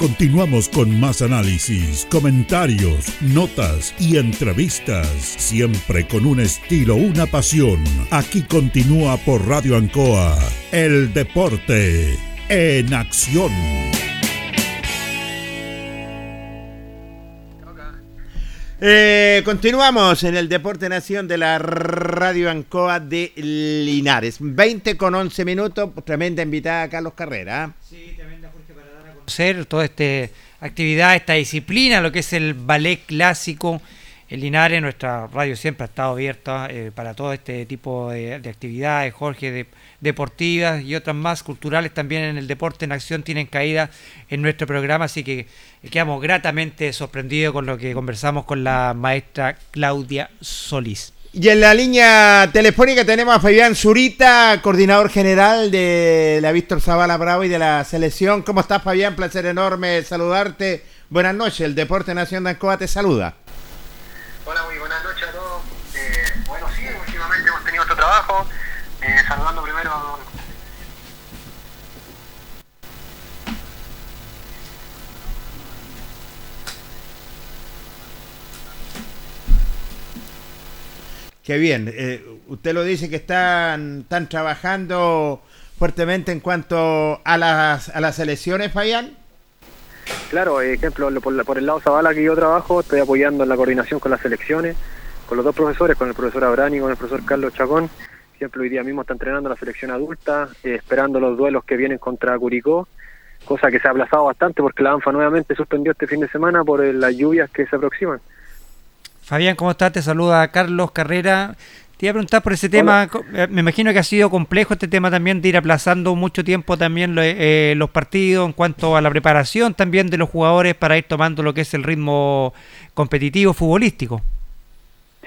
Continuamos con más análisis, comentarios, notas y entrevistas, siempre con un estilo, una pasión. Aquí continúa por Radio Ancoa, el deporte en acción. Eh, continuamos en el Deporte Nación de la Radio Ancoa de Linares. 20 con 11 minutos, tremenda invitada Carlos Carrera. Sí, tremenda Jorge para dar a toda esta actividad, esta disciplina, lo que es el ballet clásico. En Linares, nuestra radio siempre ha estado abierta eh, para todo este tipo de, de actividades, Jorge, de, deportivas y otras más culturales también en el deporte en acción tienen caída en nuestro programa, así que quedamos gratamente sorprendidos con lo que conversamos con la maestra Claudia Solís. Y en la línea telefónica tenemos a Fabián Zurita, coordinador general de la Víctor Zavala Bravo y de la selección. ¿Cómo estás, Fabián? Placer enorme saludarte. Buenas noches, el Deporte Nación de Ancoa te saluda. Hola, muy buenas noches a todos. Eh, bueno, sí, últimamente hemos tenido nuestro trabajo. Eh, saludando primero a qué bien. Eh, usted lo dice que están, están trabajando fuertemente en cuanto a las, a las elecciones, Fabián. Claro, ejemplo, por, el lado Zavala que yo trabajo, estoy apoyando en la coordinación con las selecciones, con los dos profesores, con el profesor Abrani y con el profesor Carlos Chacón. Ejemplo, hoy día mismo está entrenando la selección adulta, eh, esperando los duelos que vienen contra Curicó, cosa que se ha aplazado bastante porque la ANFA nuevamente suspendió este fin de semana por eh, las lluvias que se aproximan. Fabián, ¿cómo estás? Te saluda Carlos Carrera. Te iba a preguntar por ese tema, eh, me imagino que ha sido complejo este tema también de ir aplazando mucho tiempo también lo- eh, los partidos en cuanto a la preparación también de los jugadores para ir tomando lo que es el ritmo competitivo futbolístico.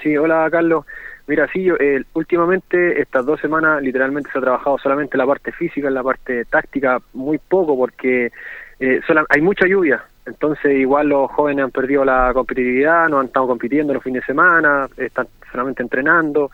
Sí, hola Carlos. Mira, sí, yo, eh, últimamente estas dos semanas literalmente se ha trabajado solamente la parte física, en la parte táctica muy poco porque eh, hay mucha lluvia. Entonces igual los jóvenes han perdido la competitividad, no han estado compitiendo los fines de semana, están solamente entrenando.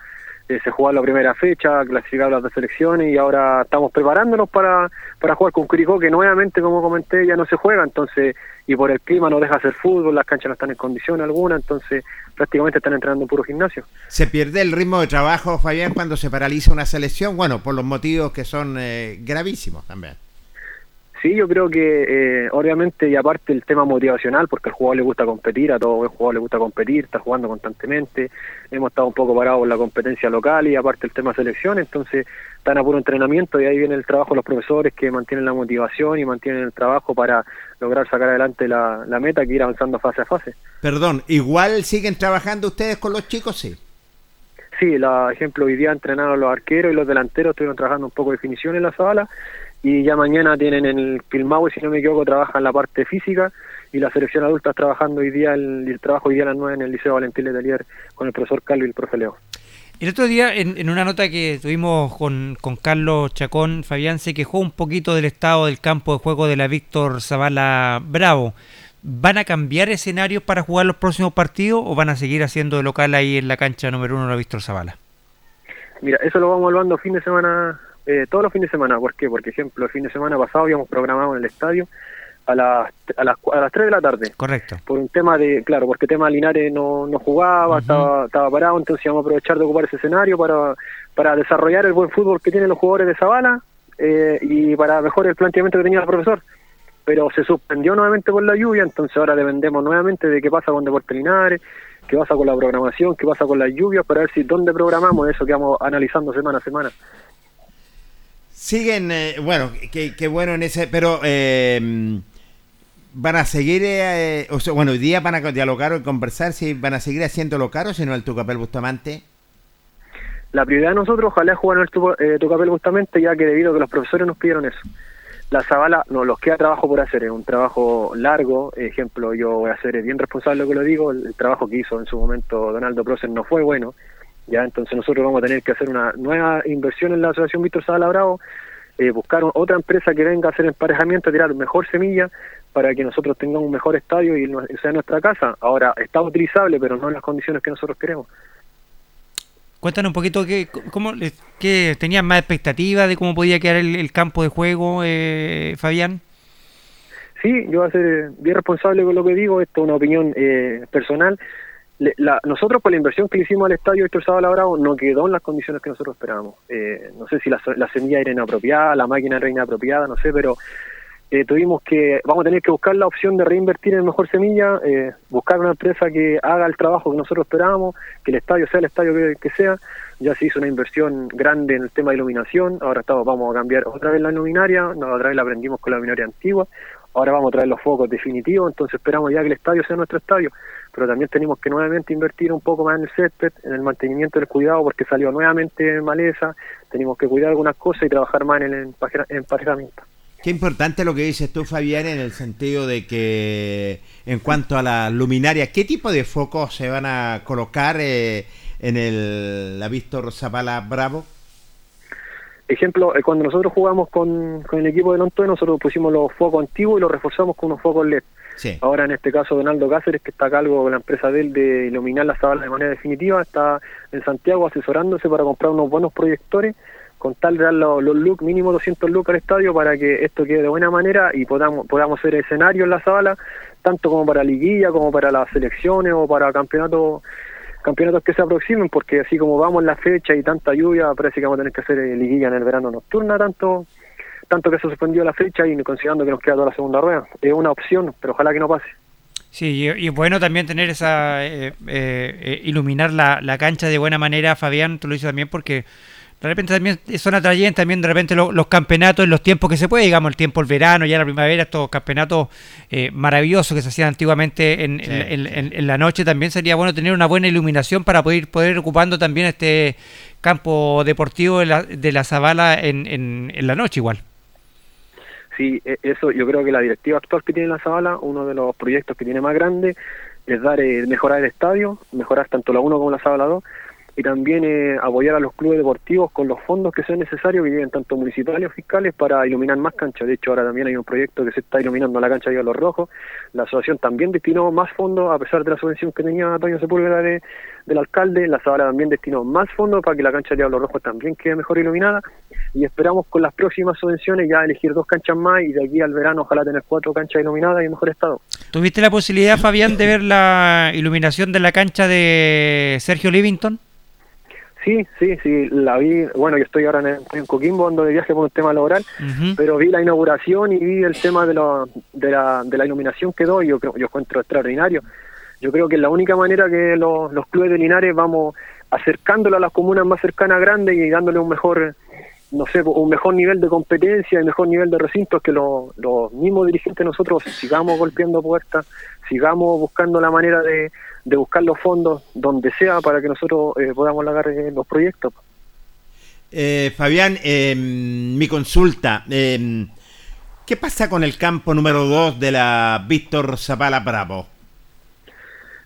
eh, se jugó la primera fecha, clasificaron las dos selecciones y ahora estamos preparándonos para, para jugar con Curicó, que nuevamente, como comenté, ya no se juega, entonces, y por el clima no deja hacer fútbol, las canchas no están en condición alguna, entonces prácticamente están entrenando en puro gimnasio. ¿Se pierde el ritmo de trabajo, Fabián, cuando se paraliza una selección? Bueno, por los motivos que son eh, gravísimos también. Sí, yo creo que eh, obviamente y aparte el tema motivacional, porque al jugador le gusta competir, a todo buen jugador le gusta competir, está jugando constantemente, hemos estado un poco parados en la competencia local y aparte el tema selección, entonces están a puro entrenamiento y ahí viene el trabajo de los profesores que mantienen la motivación y mantienen el trabajo para lograr sacar adelante la, la meta que ir avanzando fase a fase. Perdón, ¿igual siguen trabajando ustedes con los chicos? Sí. Sí, la ejemplo, hoy día entrenaron los arqueros y los delanteros, estuvieron trabajando un poco de definición en la sala y ya mañana tienen en el Pilmahue, si no me equivoco, trabajan la parte física y la selección adulta está trabajando hoy día, el, el trabajo hoy día a las 9 en el Liceo Valentín Letelier con el profesor Carlos y el profe Leo. El otro día, en, en una nota que tuvimos con, con Carlos Chacón, Fabián se quejó un poquito del estado del campo de juego de la Víctor Zavala Bravo. ¿Van a cambiar escenarios para jugar los próximos partidos o van a seguir haciendo de local ahí en la cancha número uno de la Víctor Zavala? Mira, eso lo vamos evaluando fin de semana, eh, todos los fines de semana. ¿Por qué? Porque, ejemplo, el fin de semana pasado habíamos programado en el estadio a las, a las, a las 3 de la tarde. Correcto. Por un tema de, claro, porque tema Linares no, no jugaba, estaba, estaba parado, entonces íbamos a aprovechar de ocupar ese escenario para, para desarrollar el buen fútbol que tienen los jugadores de Zavala eh, y para mejorar el planteamiento que tenía el profesor. Pero se suspendió nuevamente por la lluvia, entonces ahora dependemos nuevamente de qué pasa con Deportes Linares, qué pasa con la programación, qué pasa con las lluvias, para ver si dónde programamos eso que vamos analizando semana a semana. Siguen, eh, bueno, qué bueno en ese, pero eh, van a seguir, eh, o sea, bueno, hoy día van a dialogar o conversar si van a seguir haciéndolo caro, si no el Tucapel Bustamante. La prioridad de nosotros, ojalá jugar en el tu, eh, Tucapel justamente, ya que debido a que los profesores nos pidieron eso. La Zabala no los queda trabajo por hacer, es un trabajo largo. Ejemplo, yo voy a ser bien responsable lo que lo digo. El, el trabajo que hizo en su momento Donaldo Procer no fue bueno. Ya, entonces nosotros vamos a tener que hacer una nueva inversión en la Asociación Víctor Zabala Bravo, eh, buscar otra empresa que venga a hacer emparejamiento, a tirar mejor semilla para que nosotros tengamos un mejor estadio y no- sea nuestra casa. Ahora, está utilizable, pero no en las condiciones que nosotros queremos. Cuéntanos un poquito qué, cómo, qué tenían más expectativa de cómo podía quedar el, el campo de juego, eh, Fabián. Sí, yo voy a ser bien responsable con lo que digo, esto es una opinión eh, personal. La- nosotros por la inversión que le hicimos al estadio Héctor Zavala Bravo no quedó en las condiciones que nosotros esperábamos. Eh, no sé si la, la semilla era inapropiada, la máquina era inapropiada, no sé, pero eh, tuvimos que, vamos a tener que buscar la opción de reinvertir en mejor semilla, eh, buscar una empresa que haga el trabajo que nosotros esperábamos, que el estadio sea el estadio que, que sea. Ya se hizo una inversión grande en el tema de iluminación, ahora estamos, vamos a cambiar otra vez la luminaria, otra vez la aprendimos con la luminaria antigua, ahora vamos a traer los focos definitivos, entonces esperamos ya que el estadio sea nuestro estadio, pero también tenemos que nuevamente invertir un poco más en el césped, en el mantenimiento del cuidado, porque salió nuevamente maleza, tenemos que cuidar algunas cosas y trabajar más en el emparejamiento. Qué importante lo que dices tú, Fabián, en el sentido de que en cuanto a la luminaria, ¿qué tipo de focos se van a colocar eh, en el la Víctor Zapala Bravo? Ejemplo, eh, cuando nosotros jugamos con, con el equipo de Lontoy, nosotros pusimos los focos antiguos y los reforzamos con unos focos LED. Sí. Ahora, en este caso, Donaldo Cáceres, que está a cargo de la empresa de él de iluminar la sala de manera definitiva, está en Santiago asesorándose para comprar unos buenos proyectores con tal de dar los, los look, mínimo 200 looks al estadio para que esto quede de buena manera y podamos podamos hacer escenario en la sala, tanto como para liguilla, como para las selecciones o para campeonatos campeonatos que se aproximen, porque así como vamos la fecha y tanta lluvia, parece que vamos a tener que hacer eh, liguilla en el verano nocturna, tanto tanto que se suspendió la fecha y considerando que nos queda toda la segunda rueda. Es una opción, pero ojalá que no pase. Sí, y, y es bueno también tener esa, eh, eh, eh, iluminar la, la cancha de buena manera, Fabián, tú lo dices también porque de repente también son atrayentes también de repente lo- los campeonatos en los tiempos que se puede, digamos, el tiempo, el verano, ya la primavera, estos campeonatos eh, maravillosos que se hacían antiguamente en, en- en- en- en la noche, también sería bueno tener una buena iluminación para poder, poder ocupando también este campo deportivo de la, de la Zabala en, en, en la noche igual. Sí, e- eso yo creo que la directiva actual que tiene la Zabala, uno de los proyectos que tiene más grande, es dar eh, mejorar el estadio, mejorar tanto la 1 como la Zabala 2, y también eh, apoyar a los clubes deportivos con los fondos que sean necesarios, que lleguen tanto municipales o fiscales, para iluminar más canchas. De hecho, ahora también hay un proyecto que se está iluminando la cancha de los Rojos. La asociación también destinó más fondos, a pesar de la subvención que tenía Antonio Sepúlveda de, del alcalde. La Zabala también destinó más fondos para que la cancha de Diablos Rojos también quede mejor iluminada. Y esperamos con las próximas subvenciones ya elegir dos canchas más y de aquí al verano ojalá tener cuatro canchas iluminadas y mejor estado. ¿Tuviste la posibilidad, Fabián, de ver la iluminación de la cancha de Sergio Livington? Sí, sí, sí, la vi. Bueno, yo estoy ahora en, en Coquimbo, ando de viaje por un tema laboral, pero vi la inauguración y vi el tema de, la, de, la, de la iluminación que doy. Yo, creo- yo encuentro extraordinario. Yo creo que es la única manera que los, los clubes de Linares vamos acercándolo a las comunas más cercanas grandes y dándole un mejor, no sé, un mejor nivel de competencia y mejor nivel de recintos que los, los mismos dirigentes nosotros sigamos golpeando puertas, sigamos buscando la manera de, de buscar los fondos donde sea para que nosotros eh, podamos lograr eh, los proyectos. Eh, Fabián, eh, mi consulta. ¿Qué pasa con el campo número 2 de la Víctor Zapala Bravo?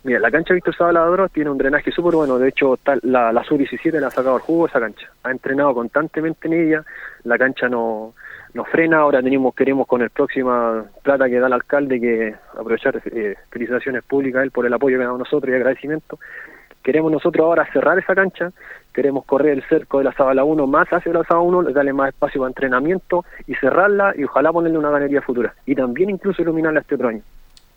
Mira, la cancha Víctor Zabaladoro tiene un drenaje súper bueno. De hecho, tal, la, la sub-17 le ha sacado el jugo a esa cancha. Ha entrenado constantemente en ella. La cancha no, no frena. Ahora tenemos queremos con el próxima plata que da el alcalde que aprovechar eh, felicitaciones públicas él por el apoyo que ha dado nosotros y agradecimiento. Queremos nosotros ahora cerrar esa cancha. Queremos correr el cerco de la Zabala 1 más hacia la Zabala 1, darle más espacio para entrenamiento y cerrarla y ojalá ponerle una galería futura. Y también incluso iluminarla este otro año.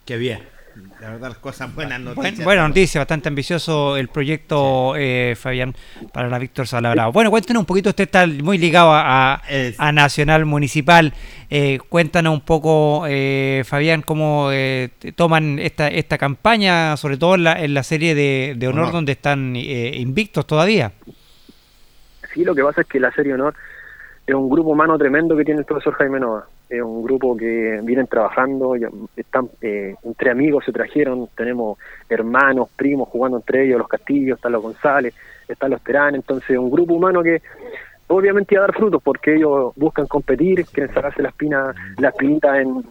Qué bien. La verdad, las cosas buenas Buen- noticias. buena noticia, bastante ambicioso el proyecto, eh, Fabián, para la Víctor Salabravo. Bueno, cuéntanos un poquito, usted está muy ligado a, a- a Nacional Municipal. Eh, cuéntanos un poco, eh, Fabián, cómo eh, toman esta, esta campaña, sobre todo en la, en la serie de, de honor, Honor. donde están eh, invictos todavía. Sí, lo que pasa es que la serie Honor es un grupo humano tremendo que tiene el profesor Jaime Nova. Es un grupo que vienen trabajando, están eh, entre amigos se trajeron, tenemos hermanos, primos jugando entre ellos, los Castillos, están los González, están los Terán, entonces un grupo humano que obviamente iba a dar frutos porque ellos buscan competir, quieren sacarse la espina, la espinita en,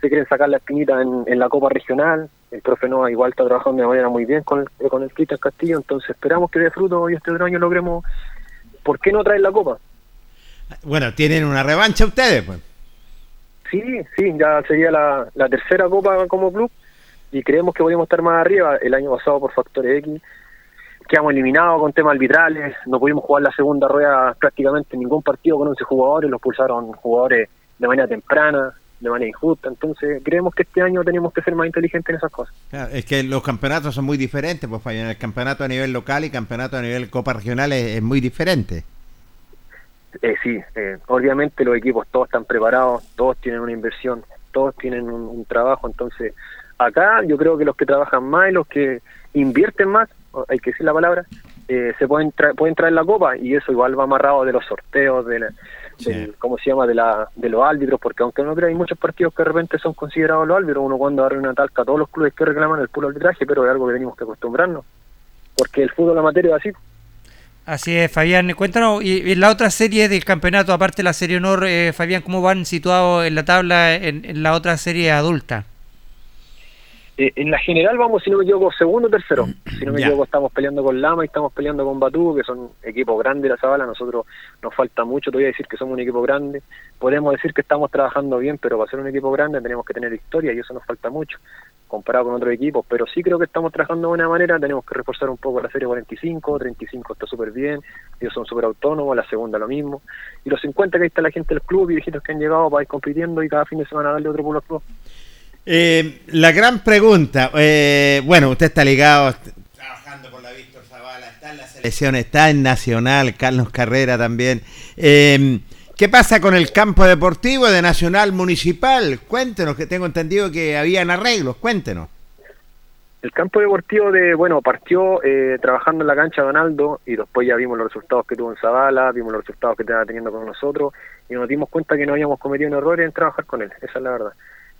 se quieren sacar la espinita en, en la Copa Regional, el profe Nova igual está trabajando de manera muy bien con el, con el Cristian Castillo, entonces esperamos que dé fruto y este otro año logremos ¿por qué no traer la copa? Bueno, tienen una revancha ustedes, pues. Sí, sí, ya sería la, la tercera copa como club y creemos que podríamos estar más arriba. El año pasado por factores X quedamos eliminados con temas arbitrales, no pudimos jugar la segunda rueda prácticamente en ningún partido con 11 jugadores, los pulsaron jugadores de manera temprana, de manera injusta, entonces creemos que este año tenemos que ser más inteligentes en esas cosas. Es que los campeonatos son muy diferentes, pues Fabián. El campeonato a nivel local y campeonato a nivel Copa Regional es, es muy diferente. Eh, sí, eh, obviamente los equipos todos están preparados, todos tienen una inversión, todos tienen un, un trabajo, entonces acá yo creo que los que trabajan más y los que invierten más, hay que decir la palabra, eh, se pueden tra- pueden traer la copa y eso igual va amarrado de los sorteos, de la, del, ¿cómo se llama? De, la, de los árbitros, porque aunque no creo, hay muchos partidos que de repente son considerados los árbitros, uno cuando abre una talca a todos los clubes que reclaman el puro arbitraje, pero es algo que tenemos que acostumbrarnos, porque el fútbol amateur es así. Así es, Fabián. Cuéntanos, y, y en la otra serie del campeonato, aparte de la serie honor, eh, Fabián, ¿cómo van situados en la tabla en, en la otra serie adulta? Eh, en la general vamos, si no me equivoco, segundo o tercero. Si no me equivoco, estamos peleando con Lama y estamos peleando con Batú, que son equipos grandes de la Zabala. Nosotros nos falta mucho todavía decir que somos un equipo grande. Podemos decir que estamos trabajando bien, pero para ser un equipo grande tenemos que tener historia y eso nos falta mucho comparado con otros equipos. Pero sí creo que estamos trabajando de buena manera. Tenemos que reforzar un poco la serie 45. 35 está súper bien. Ellos son súper autónomos. La segunda lo mismo. Y los 50 que ahí está la gente del club y viejitos que han llegado para ir compitiendo y cada fin de semana darle otro pulo al club. Eh, la gran pregunta, eh, bueno, usted está ligado, trabajando con la lesión está en Nacional, Carlos Carrera también. Eh, ¿Qué pasa con el campo deportivo de Nacional Municipal? Cuéntenos, que tengo entendido que habían arreglos, cuéntenos. El campo deportivo de, bueno, partió eh, trabajando en la cancha Donaldo y después ya vimos los resultados que tuvo en Zavala, vimos los resultados que estaba teniendo con nosotros y nos dimos cuenta que no habíamos cometido un error en trabajar con él, esa es la verdad.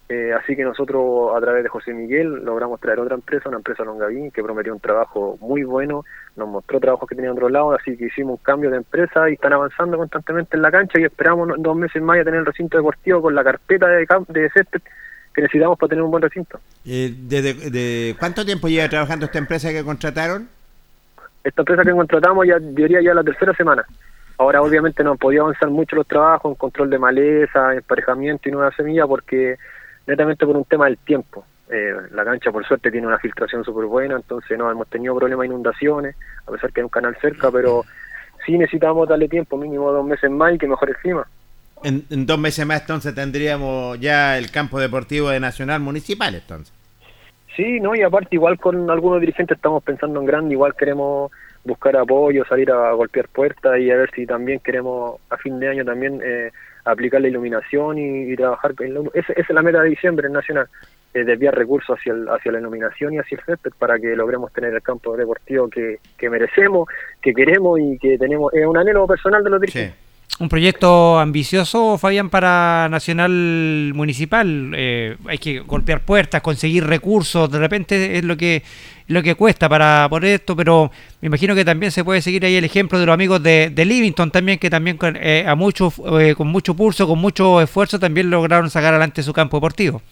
Eh, así que nosotros a través de José Miguel logramos traer otra empresa, una empresa Longavín que prometió un trabajo muy bueno, nos mostró trabajos que tenía en otro lado, así que hicimos un cambio de empresa y están avanzando constantemente en la cancha y esperamos dos meses más ya tener el recinto deportivo con la carpeta de, de césped que necesitamos para tener un buen recinto. Eh, ¿de, de, cuánto tiempo lleva trabajando esta empresa que contrataron? Esta empresa que contratamos ya diría ya la tercera semana. Ahora obviamente no han podido avanzar mucho los trabajos en control de maleza, emparejamiento y nueva semilla porque netamente por un tema del tiempo. Eh, la cancha por suerte tiene una filtración súper buena, entonces no hemos tenido problemas de inundaciones, a pesar que hay un canal cerca, pero sí necesitamos darle tiempo, mínimo dos meses más y que mejore el clima. En, en, dos meses más entonces tendríamos ya el campo deportivo de Nacional Municipal entonces. Sí, no, y aparte igual con algunos dirigentes estamos pensando en grande, igual queremos buscar apoyo, salir a golpear puertas y a ver si también queremos a fin de año también eh, aplicar la iluminación y, trabajar. En la, esa, esa, es la meta de diciembre en Nacional, eh, desviar recursos hacia, el, hacia la iluminación y hacia el césped para que logremos tener el campo deportivo que, que merecemos, que queremos y que tenemos. Es un anhelo personal de los dirigentes. Sí. Un proyecto ambicioso, Fabián, para Nacional Municipal. Eh, hay que golpear puertas, conseguir recursos. De repente es lo que lo que cuesta para por esto, pero me imagino que también se puede seguir ahí el ejemplo de los amigos de, de Livington también, que también con, eh, a mucho, eh, con mucho pulso, con mucho esfuerzo, también lograron sacar adelante su campo deportivo.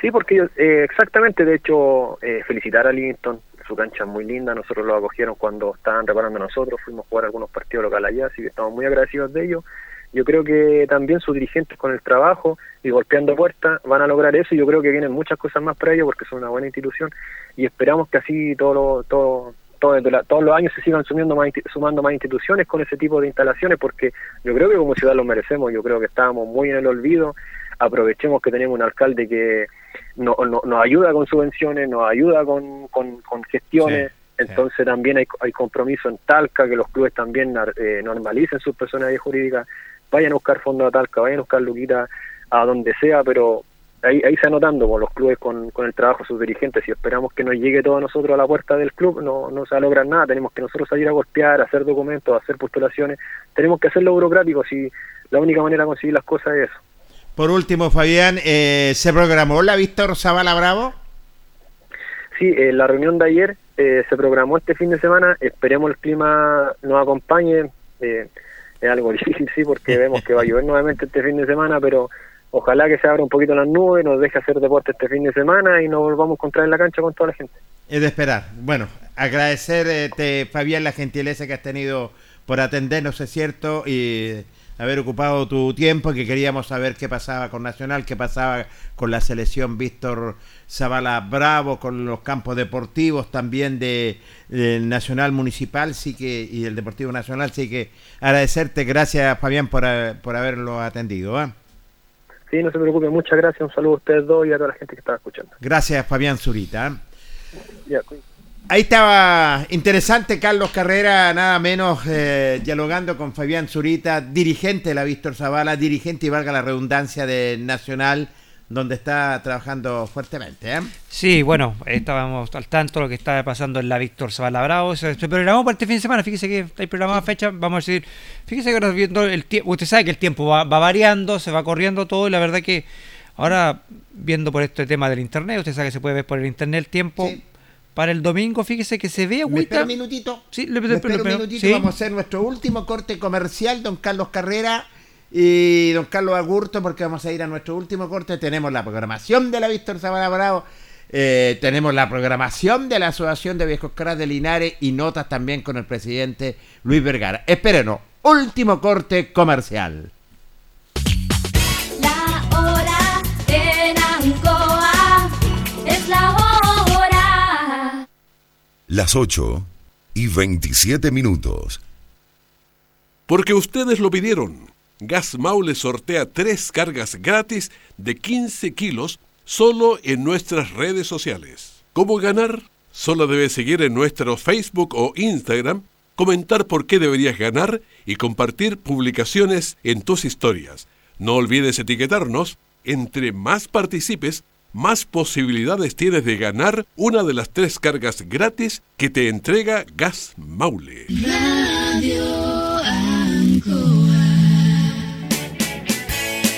Sí, porque eh, exactamente, de hecho, eh, felicitar a Livington, su cancha es muy linda, nosotros lo acogieron cuando estaban reparando nosotros, fuimos a jugar algunos partidos locales allá, así que estamos muy agradecidos de ellos. Yo creo que también sus dirigentes con el trabajo y golpeando puertas van a lograr eso y yo creo que vienen muchas cosas más para ellos porque son una buena institución y esperamos que así todo, todo, todo, todos los años se sigan sumiendo más, sumando más instituciones con ese tipo de instalaciones porque yo creo que como ciudad lo merecemos, yo creo que estábamos muy en el olvido, aprovechemos que tenemos un alcalde que no, no, nos ayuda con subvenciones, nos ayuda con, con, con gestiones. Sí. Entonces sí. también hay, hay compromiso en Talca, que los clubes también eh, normalicen sus personalidades jurídicas, vayan a buscar fondos a Talca, vayan a buscar Luquita a donde sea, pero ahí, ahí se va notando por los clubes con, con el trabajo de sus dirigentes y esperamos que nos llegue todo a nosotros a la puerta del club, no, no se va a lograr nada, tenemos que nosotros salir a golpear, a hacer documentos, a hacer postulaciones, tenemos que hacerlo burocrático, si la única manera de conseguir las cosas es eso. Por último, Fabián, eh, ¿se programó la Víctor Zavala Bravo? Sí, eh, la reunión de ayer eh, se programó este fin de semana, esperemos el clima nos acompañe, eh, es algo difícil, sí, porque vemos que va a llover nuevamente este fin de semana, pero ojalá que se abra un poquito las nubes, nos deje hacer deporte este fin de semana y nos volvamos a encontrar en la cancha con toda la gente. Es de esperar. Bueno, agradecerte, Fabián, la gentileza que has tenido por atendernos, es cierto, y haber ocupado tu tiempo, que queríamos saber qué pasaba con Nacional, qué pasaba con la selección Víctor Zavala Bravo, con los campos deportivos también de, de, Nacional Municipal, sí que y el Deportivo Nacional, sí que agradecerte, gracias Fabián por, por haberlo atendido. ¿eh? Sí, no se preocupe, muchas gracias, un saludo a ustedes dos y a toda la gente que estaba escuchando. Gracias Fabián Zurita. ¿eh? Ya, Ahí estaba interesante Carlos Carrera, nada menos eh, dialogando con Fabián Zurita, dirigente de la Víctor Zavala, dirigente y valga la redundancia de Nacional, donde está trabajando fuertemente. ¿eh? Sí, bueno, estábamos al tanto de lo que está pasando en la Víctor Zavala Bravo. Se, se programó para este fin de semana, fíjese que hay programada fecha, vamos a decir, fíjese que ahora viendo el tiempo, usted sabe que el tiempo va, va variando, se va corriendo todo y la verdad que ahora viendo por este tema del internet, usted sabe que se puede ver por el internet el tiempo. Sí para el domingo, fíjese que se ve agüita. ¿Me espera un minutito? Sí, le, ¿Me espera un minutito. ¿Sí? Vamos a hacer nuestro último corte comercial, don Carlos Carrera y don Carlos Agurto, porque vamos a ir a nuestro último corte. Tenemos la programación de la Víctor Zavala Bravo, eh, tenemos la programación de la Asociación de Viejos Caras de Linares y notas también con el presidente Luis Vergara. Espérenos, último corte comercial. Las 8 y 27 minutos. Porque ustedes lo pidieron. Gas Maule sortea tres cargas gratis de 15 kilos solo en nuestras redes sociales. ¿Cómo ganar? Solo debes seguir en nuestro Facebook o Instagram, comentar por qué deberías ganar y compartir publicaciones en tus historias. No olvides etiquetarnos. Entre más participes, más posibilidades tienes de ganar una de las tres cargas gratis que te entrega Gas Maule.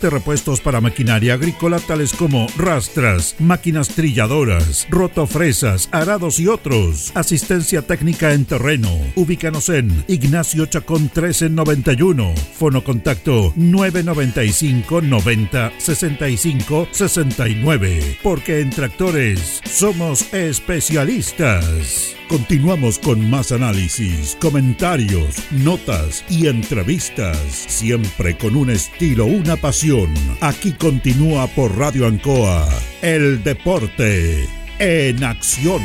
de repuestos para maquinaria agrícola tales como rastras, máquinas trilladoras, rotofresas, arados y otros. Asistencia técnica en terreno. Ubícanos en Ignacio Chacón 1391. Fono contacto 995 90 65 69. Porque en tractores somos especialistas. Continuamos con más análisis, comentarios, notas y entrevistas, siempre con un estilo, una pasión. Aquí continúa por Radio Ancoa, el deporte en acción.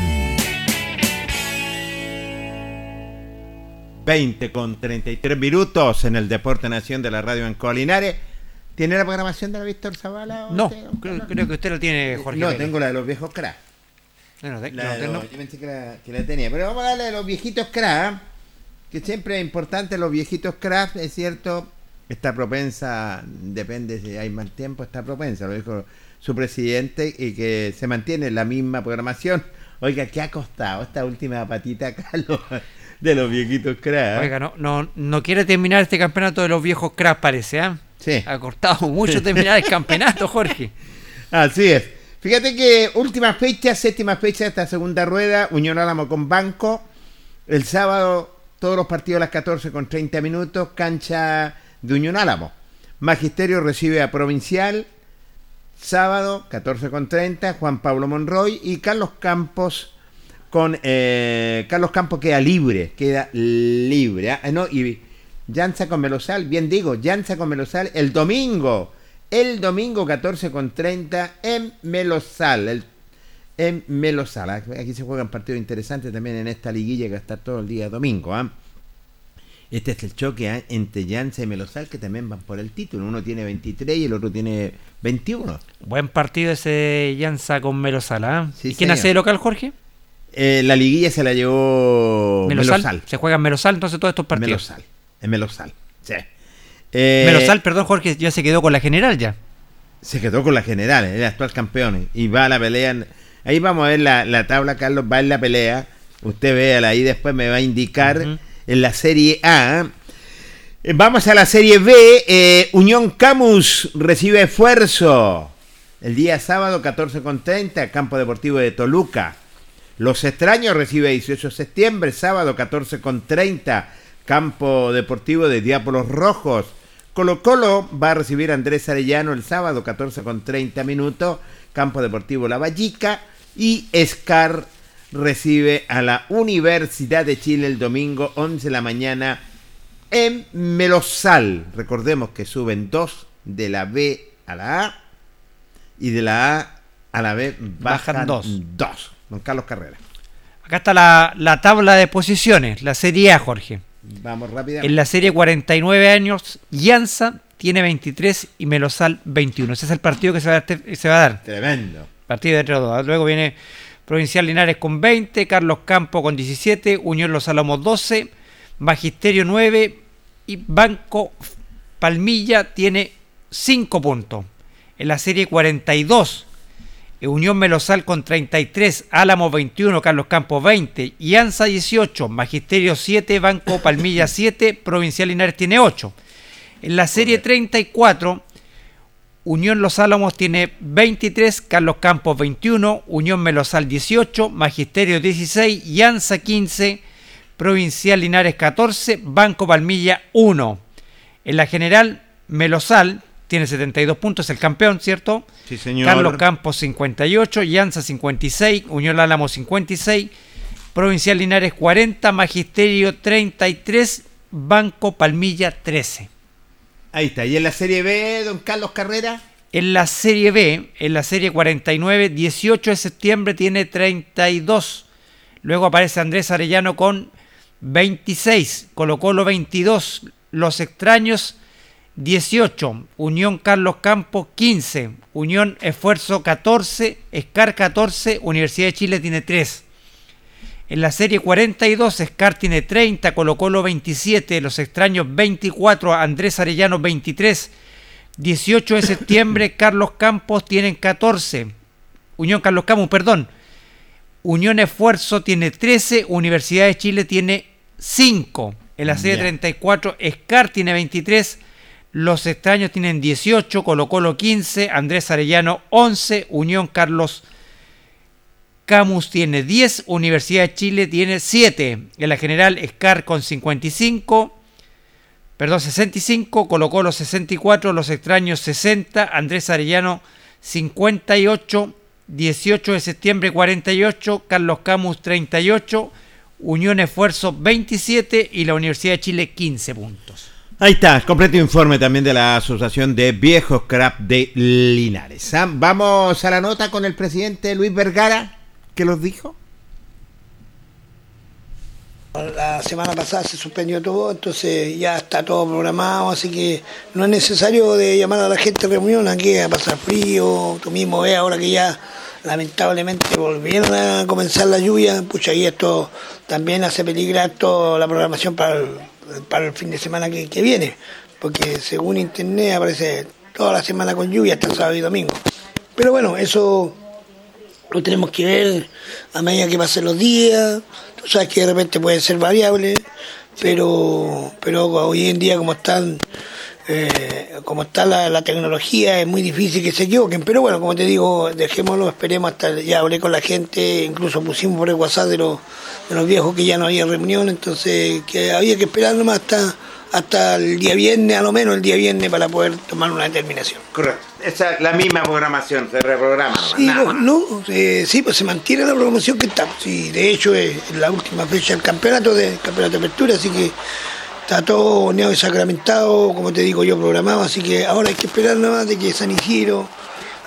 20 con 33 minutos en el Deporte Nación de la Radio Ancoa Linares. ¿Tiene la programación de la Víctor Zavala? No, usted? creo, creo que usted lo tiene, Jorge. No, tengo la de los viejos cracks. No, no, de- La no, de no. los- yo pensé que la, que la tenía. Pero vamos a darle a los viejitos craft, que siempre es importante los viejitos craft, es cierto. Está propensa, depende si hay más tiempo, está propensa, lo dijo su presidente, y que se mantiene la misma programación. Oiga, ¿qué ha costado esta última patita, Carlos, de los viejitos craft? Oiga, no, no, no quiere terminar este campeonato de los viejos cracks, parece, ¿ah? Sí. Ha costado mucho terminar el campeonato, Jorge. Así es. Fíjate que última fecha, séptima fecha de esta segunda rueda, Unión Álamo con Banco. El sábado, todos los partidos a las 14 con 30 minutos, cancha de Unión Álamo. Magisterio recibe a Provincial, sábado, 14 con 30, Juan Pablo Monroy y Carlos Campos con eh, Carlos Campos queda libre, queda libre. ¿ah? No, y Llanza con Melosal, bien digo, Llanza con Melosal el domingo, el domingo 14 con 30 en Melosal, el- en Melosal. Aquí se juegan partidos interesantes también en esta liguilla que va a estar todo el día domingo. ¿ah? Este es el choque ¿ah? entre Llanza y Melosal que también van por el título. Uno tiene 23 y el otro tiene 21. Buen partido ese Llanza con Melosala. ¿ah? Sí, ¿Y quién señor. hace de local, Jorge? Eh, la liguilla se la llevó Melosal. Melosal. Se juega en Melosal entonces todos estos partidos. Melosal. En Melosal. Sí. Eh, Melosal, perdón, Jorge, ya se quedó con la general ya. se quedó con la general, el actual campeón. Y va a la pelea. Ahí vamos a ver la, la tabla, Carlos. Va en la pelea. Usted véala ahí, después me va a indicar en la Serie A. Eh, Vamos a la Serie B. eh, Unión Camus recibe esfuerzo. El día sábado, 14 con 30, Campo Deportivo de Toluca. Los Extraños recibe 18 de septiembre, sábado 14 con 30, Campo Deportivo de Diápolos Rojos. Colo Colo va a recibir a Andrés Arellano el sábado 14 con 30 minutos, Campo Deportivo La Vallica. Y Scar recibe a la Universidad de Chile el domingo 11 de la mañana en Melosal. Recordemos que suben dos de la B a la A y de la A a la B bajan, Bajan dos. dos. Don Carlos Carrera. Acá está la, la tabla de posiciones, la Serie A, Jorge. Vamos rápidamente. En la serie 49 años, Llanza tiene 23 y Melosal 21. Ese es el partido que se va a dar. se va a dar. Tremendo. Partido de entre los dos. Luego viene Provincial Linares con 20, Carlos Campo con 17, Unión Los Álamos 12, Magisterio 9 y Banco Palmilla tiene 5 puntos. En la serie 42, eh, Unión Melosal con 33, Álamo 21, Carlos Campos 20, Llanza 18, Magisterio 7, Banco Palmilla 7, Provincial Linares tiene 8. En la serie 34, Unión Los Álamos tiene 23, Carlos Campos 21, Unión Melosal 18, Magisterio 16, Llanza 15, Provincial Linares 14, Banco Palmilla 1. En la general, Melosal tiene 72 puntos, el campeón, ¿cierto? Sí, señor. Carlos Campos 58, Llanza 56, Unión Álamo 56, Provincial Linares 40, Magisterio 33, Banco Palmilla 13. Ahí está. ¿Y en la Serie B, don Carlos Carrera? En la Serie B, en la Serie 49, 18 de septiembre tiene 32. Luego aparece Andrés Arellano con 26, Colo Colo 22, Los Extraños 18, Unión Carlos Campos 15, Unión Esfuerzo 14, Escar 14, Universidad de Chile tiene 3. En la serie 42, Escar tiene 30, Colo Colo 27, Los Extraños 24, Andrés Arellano 23, 18 de septiembre, Carlos Campos tienen 14, Unión Carlos Campos, perdón, Unión Esfuerzo tiene 13, Universidad de Chile tiene 5. En la serie Ya. 34, Escar tiene 23, Los Extraños tienen 18, Colo Colo 15, Andrés Arellano 11, Unión Carlos Camus tiene 10, Universidad de Chile tiene 7. En la general, Escar con 55, perdón, 65, Colo Colo 64, Los Extraños 60, Andrés Arellano 58, 18 de septiembre 48, Carlos Camus 38, Unión Esfuerzo 27 y la Universidad de Chile 15 puntos. Ahí está, completo informe también de la Asociación de Viejos Crap de Linares. Ah, Vamos a la nota con el presidente Luis Vergara, que los dijo. La semana pasada se suspendió todo, entonces ya está todo programado, así que no es necesario de llamar a la gente a reunión aquí a pasar frío. Tú mismo ves ahora que ya lamentablemente volvieron a comenzar la lluvia, pucha, y esto también hace peligrar toda la programación para el, para el fin de semana que, que viene, porque según internet aparece toda la semana con lluvia hasta sábado y domingo. Pero bueno, eso lo tenemos que ver a medida que pasen los días. Tú sabes que de repente puede ser variable, pero, pero hoy en día como están eh, como está la, la tecnología es muy difícil que se equivoquen. Pero bueno, como te digo, dejémoslo, esperemos hasta ya hablé con la gente, incluso pusimos por el WhatsApp de los, de los viejos que ya no había reunión, entonces que había que esperar nomás hasta hasta el día viernes, a lo menos el día viernes, para poder tomar una determinación. Correcto. Esa es la misma programación, se reprograma. Sí, no, no, eh, sí, pues se mantiene la programación que está. Sí, de hecho es la última fecha del campeonato, de campeonato de apertura, así que está todo horneado y sacramentado, como te digo yo, programado, así que ahora hay que esperar nada más de que San Isidro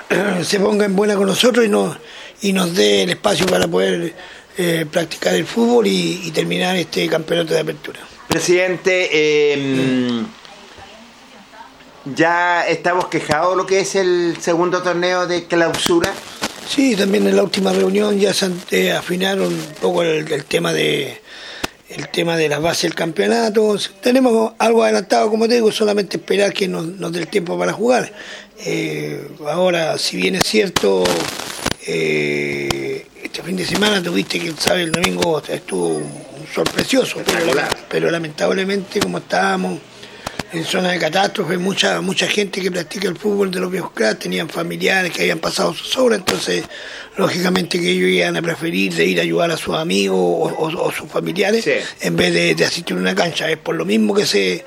se ponga en buena con nosotros y nos, y nos dé el espacio para poder eh, practicar el fútbol y, y terminar este campeonato de apertura. Presidente, eh, ya estamos quejados lo que es el segundo torneo de clausura. Sí, también en la última reunión ya se afinaron un poco el, tema de el tema de las bases del campeonato. Tenemos algo adelantado, como te digo, solamente esperar que nos, nos dé el tiempo para jugar. Eh, ahora, si bien es cierto, eh, este fin de semana tuviste que, sabes, el domingo estuvo sol precioso, pero, pero lamentablemente como estábamos en zona de catástrofe, mucha mucha gente que practica el fútbol de los viejos cracks tenían familiares que habían pasado sus obras, entonces lógicamente que ellos iban a preferir de ir a ayudar a sus amigos o, o- o sus familiares en vez de, de asistir a una cancha. Es por lo mismo que se,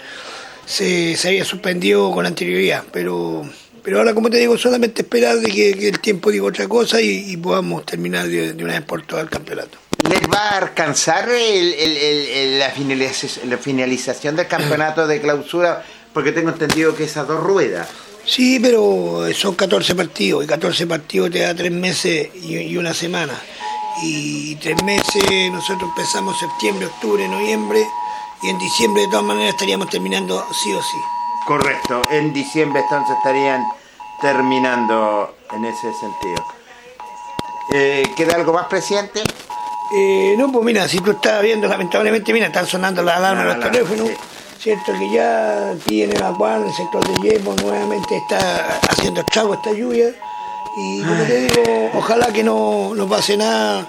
se, se había suspendido con anterioridad, pero pero ahora como te digo, solamente esperar de que, que el tiempo diga otra cosa y, y podamos terminar de, de una vez por todas el campeonato. ¿Les va a alcanzar el- el- el- el- la, finalización, la finalización del campeonato de clausura? Porque tengo entendido que esas dos ruedas. Sí, pero son 14 partidos y 14 partidos te da tres meses y, y una semana. Y tres meses nosotros empezamos septiembre, octubre, noviembre y en diciembre de todas maneras estaríamos terminando sí o sí. Correcto, en diciembre entonces estarían terminando en ese sentido. Eh, ¿Queda algo más, presidente? Eh, no, pues mira, si tú estás viendo, lamentablemente, mira, están sonando las alarmas La de los teléfonos. Cierto que ya aquí en el Aguán, el sector de Yepo, nuevamente está haciendo estrago esta lluvia. Y como te digo, ojalá que no, no pase nada,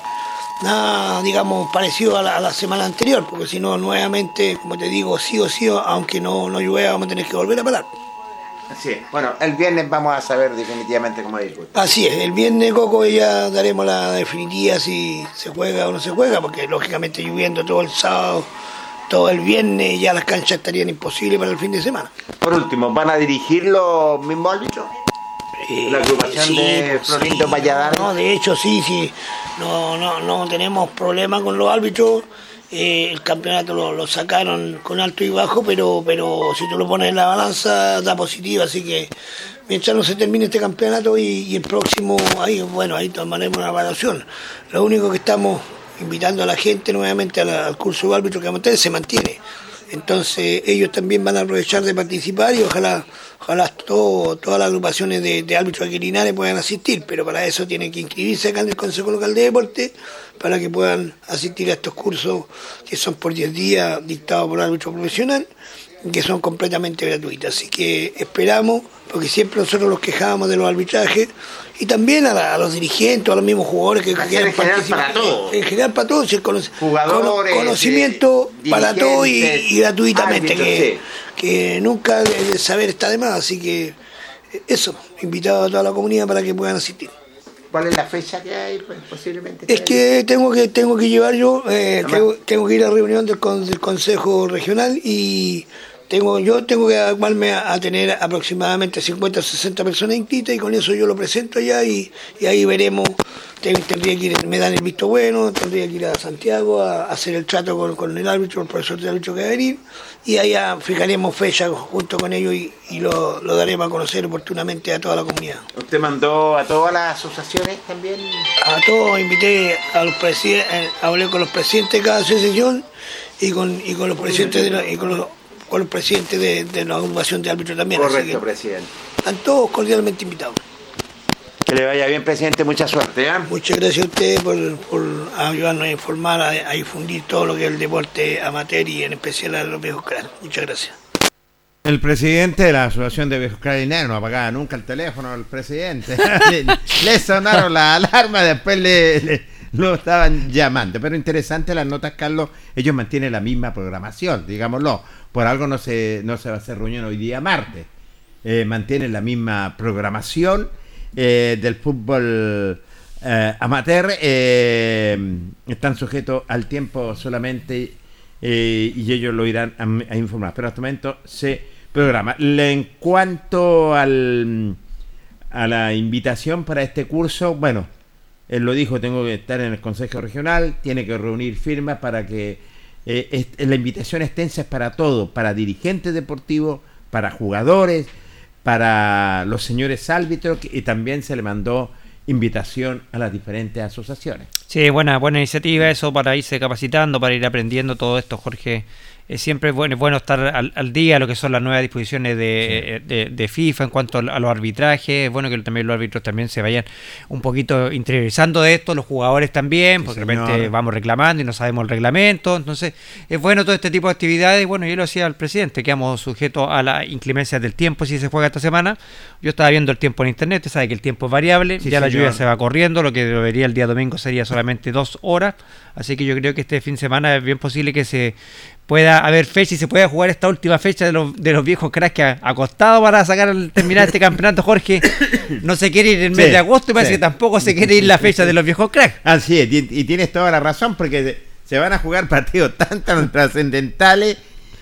nada, digamos, parecido a la, a la semana anterior, porque si no, nuevamente, como te digo, sí o sí, aunque no, no llueva, vamos a tener que volver a parar. Así es. Bueno, el viernes vamos a saber definitivamente cómo disputa. Así es, el viernes Coco ya daremos la definitiva si se juega o no se juega, porque lógicamente lloviendo todo el sábado todo el viernes ya las canchas estarían imposibles para el fin de semana. Por último, ¿van a dirigir los mismos árbitros? La agrupación de Florindo Valladares. No, de hecho sí, sí. No, no, no tenemos problema con los árbitros. Eh, el campeonato lo, sacaron con alto y bajo, pero, pero si tú lo pones en la balanza da positiva, así que mientras no se termine este campeonato y, el próximo, ahí bueno, ahí tomaremos una evaluación. Lo único que estamos invitando a la gente nuevamente al curso de árbitro que se mantiene. Entonces ellos también van a aprovechar de participar y ojalá ojalá todo- todas las agrupaciones de, árbitros Linares puedan asistir, pero para eso tienen que inscribirse acá en el Consejo Local de Deporte para que puedan asistir a estos cursos que son por 10 días dictados por árbitro profesional y que son completamente gratuitos. Así que esperamos, porque siempre nosotros los quejábamos de los arbitrajes y también a, la- a los dirigentes, a los mismos jugadores que ser quieran en general participar. para todos. En general para todos, el cono- Jugadores, cono- conocimiento eh, para todos y, gratuitamente, árbitros, que, sí. que nunca el saber está de más, así que eh, eso, invitado a toda la comunidad para que puedan asistir. ¿Cuál es la fecha que hay pues, posiblemente? Es que tengo que tengo que llevar yo, eh, tengo, tengo que ir a reunión del, con- del Consejo Regional y tengo yo tengo que adecuarme a, a tener aproximadamente 50 o 60 personas inscritas y con eso yo lo presento allá y, y ahí veremos, Ten- tendría que ir, me dan el visto bueno, tendría que ir a Santiago a, a hacer el trato con, con el árbitro, el profesor de árbitro que va a venir y allá fijaremos fecha junto con ellos y, y lo, lo daremos a conocer oportunamente a toda la comunidad. ¿Usted mandó a todas las asociaciones también? A todos invité a los presidentes, hablé con los presidentes de cada asociación y con, y con los presidentes de la, y con los, con los presidentes de, de la agrupación de árbitros también. Correcto, que presidente. están todos cordialmente invitados. Que le vaya bien, presidente. Mucha suerte. ¿ah? Muchas gracias a ustedes por, por ayudarnos a informar, a, a difundir todo lo que es el deporte amateur y en especial a los viejos cracks. Muchas gracias. El presidente de la Asociación de Viejos Carabinerios no apagaba nunca el teléfono al presidente. le, le sonaron las alarmas, después le, le- lo estaban llamando. Pero interesante las notas, Carlos. Ellos mantienen la misma programación, digámoslo. Por algo no se, no se va a hacer reunión hoy día martes. Eh, la misma programación eh, del fútbol eh, amateur. eh, están sujetos al tiempo solamente y ellos lo irán a, a informar. Pero hasta el momento se programa. En cuanto al, a la invitación para este curso, bueno, él lo dijo, tengo que estar en el Consejo Regional, tiene que reunir firmas para que eh, est- la invitación extensa es para todo, para dirigentes deportivos, para jugadores, para los señores árbitros y también se le mandó invitación a las diferentes asociaciones. Sí, buena, buena iniciativa eso para irse capacitando, para ir aprendiendo todo esto, Jorge. Es siempre bueno, es bueno estar al, al día lo que son las nuevas disposiciones de, de- de FIFA en cuanto a los arbitrajes. Es bueno que también los árbitros también se vayan un poquito interiorizando de esto, los jugadores también, porque de repente señor. vamos reclamando y no sabemos el reglamento. Entonces, es bueno todo este tipo de actividades. Bueno, yo lo decía al presidente, quedamos sujetos a las inclemencias del tiempo si se juega esta semana. Yo estaba viendo el tiempo en internet, usted sabe que el tiempo es variable, Sí, ya la lluvia se va corriendo, lo que debería el día domingo sería solamente dos horas. Así que yo creo que este fin de semana es bien posible que se pueda haber fecha y se pueda jugar esta última fecha de los, de los viejos cracks que ha, ha costado para sacar el- terminar este campeonato, Jorge. No se quiere ir el mes Sí, de agosto y parece sí. que tampoco se quiere ir la fecha de los viejos cracks. Así es, y, y tienes toda la razón, porque se, se van a jugar partidos tan, tan trascendentales,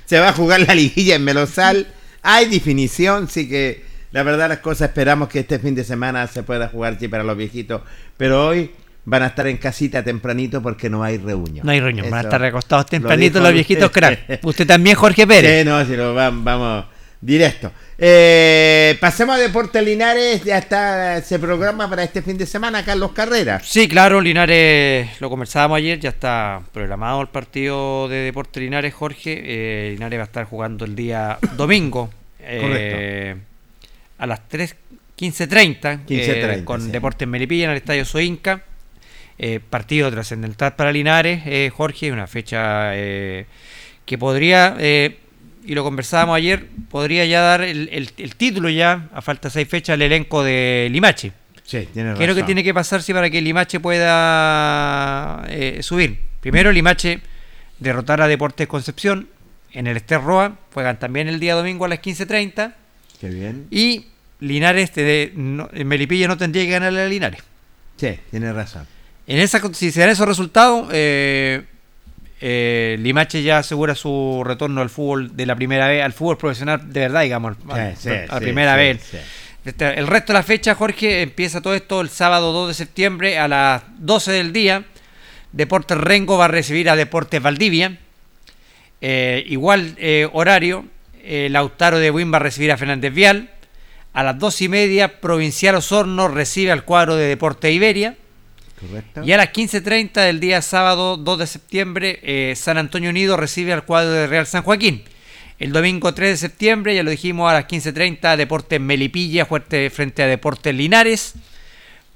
se va a jugar la liguilla en Melosal, hay definición, sí que la verdad las cosas esperamos que este fin de semana se pueda jugar sí para los viejitos, pero hoy van a estar en casita tempranito porque no hay reunión. No hay reunión, van a estar recostados tempranito los viejitos usted. cracks. Usted también, Jorge Pérez. Sí, no, si lo vam- vamos directo. Eh, pasemos a Deportes Linares, ya está, se programa para este fin de semana Carlos Carrera. Sí, claro, Linares, lo conversábamos ayer, ya está programado el partido de Deporte Linares, Jorge. Eh, Linares va a estar jugando el día domingo. eh, A las 3, 15.30 15:30, eh, con sí. Deportes Melipilla en el Estadio Soinca. Eh, partido trascendental para Linares, eh, Jorge, una fecha eh, que podría, eh, y lo conversábamos ayer, podría ya dar el, el- el título ya, a falta seis fechas, al elenco de Limache. Sí, tiene ¿Qué es lo que razón. tiene que pasarse para que Limache pueda eh, subir? Primero, Limache derrotar a Deportes Concepción en el Ester Roa, juegan también el día domingo a las 15.30 Qué bien. y Linares, de, no- Melipilla no tendría que ganarle a Linares. Sí, tiene razón. En esa, si se dan esos resultados, eh, eh, Limache ya asegura su retorno al fútbol de la primera vez, al fútbol profesional de verdad, digamos, a, Sí, sí, a la sí, primera sí, vez. Este, El resto de la fecha, Jorge, empieza todo esto el sábado 2 de septiembre a las 12 del día. Deportes Rengo va a recibir a Deportes Valdivia. Eh, igual eh, horario, Lautaro de Buin va a recibir a Fernández Vial. A las 2 y media, Provincial Osorno recibe al cuadro de Deportes Iberia. Correcto. Y a las 15.30 del día sábado 2 de septiembre, eh, San Antonio Unido recibe al cuadro de Real San Joaquín. El domingo 3 de septiembre, ya lo dijimos, a las 15.30, Deportes Melipilla frente a Deportes Linares.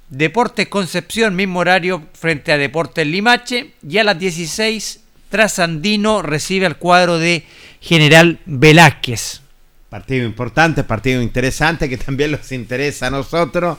Deportes Concepción, mismo horario, frente a Deportes Limache. Y a las 16, Trasandino recibe al cuadro de General Velázquez. Partido importante, partido interesante que también nos interesa a nosotros.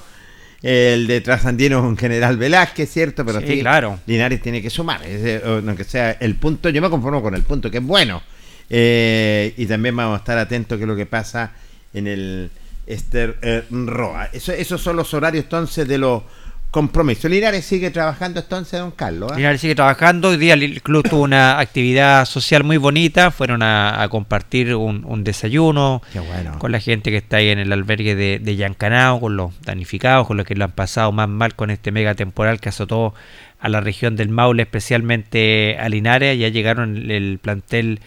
El de Trasandino es un general Velázquez, ¿cierto? Pero Sí, sí, claro. Linares tiene que sumar, es de- o no que sea el punto, yo me conformo con el punto, que es bueno. Eh, y también vamos a estar atentos que es lo que pasa en el Ester eh, Roa. Eso, esos son los horarios entonces de los compromisos. Linares sigue trabajando entonces, don Carlos. ¿ah? Linares sigue trabajando. Hoy día el club tuvo una actividad social muy bonita. Fueron a, a compartir un, un desayuno bueno. con la gente que está ahí en el albergue de, de Yancanao, con los damnificados, con los que lo han pasado más mal con este mega temporal que azotó a la región del Maule, especialmente a Linares. Ya llegaron el plantel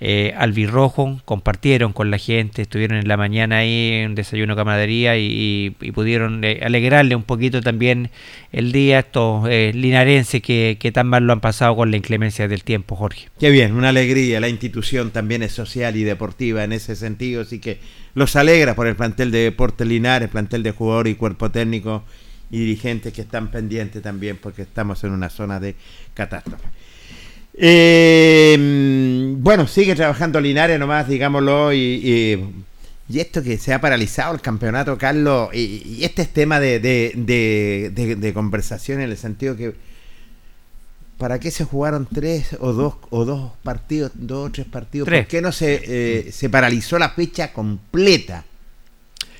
eh, albirrojo, compartieron con la gente, estuvieron en la mañana ahí en un desayuno camaradería y, y- pudieron eh, alegrarle un poquito también el día a estos eh, linarenses que, tan mal lo han pasado con la inclemencia del tiempo, Jorge. Qué bien, una alegría. La institución también es social y deportiva en ese sentido, así que los alegra por el plantel de Deportes Linares, plantel de jugadores y cuerpo técnico y dirigentes que están pendientes también porque estamos en una zona de catástrofe. Eh, bueno, sigue trabajando Linares nomás, digámoslo, y, y- y esto que se ha paralizado el campeonato, Carlos, y, y este es tema de, de- de- de- de conversación en el sentido que ¿Para qué se jugaron tres o dos o dos partidos, dos o tres partidos? Tres. ¿Por qué no se, eh, se paralizó la fecha completa?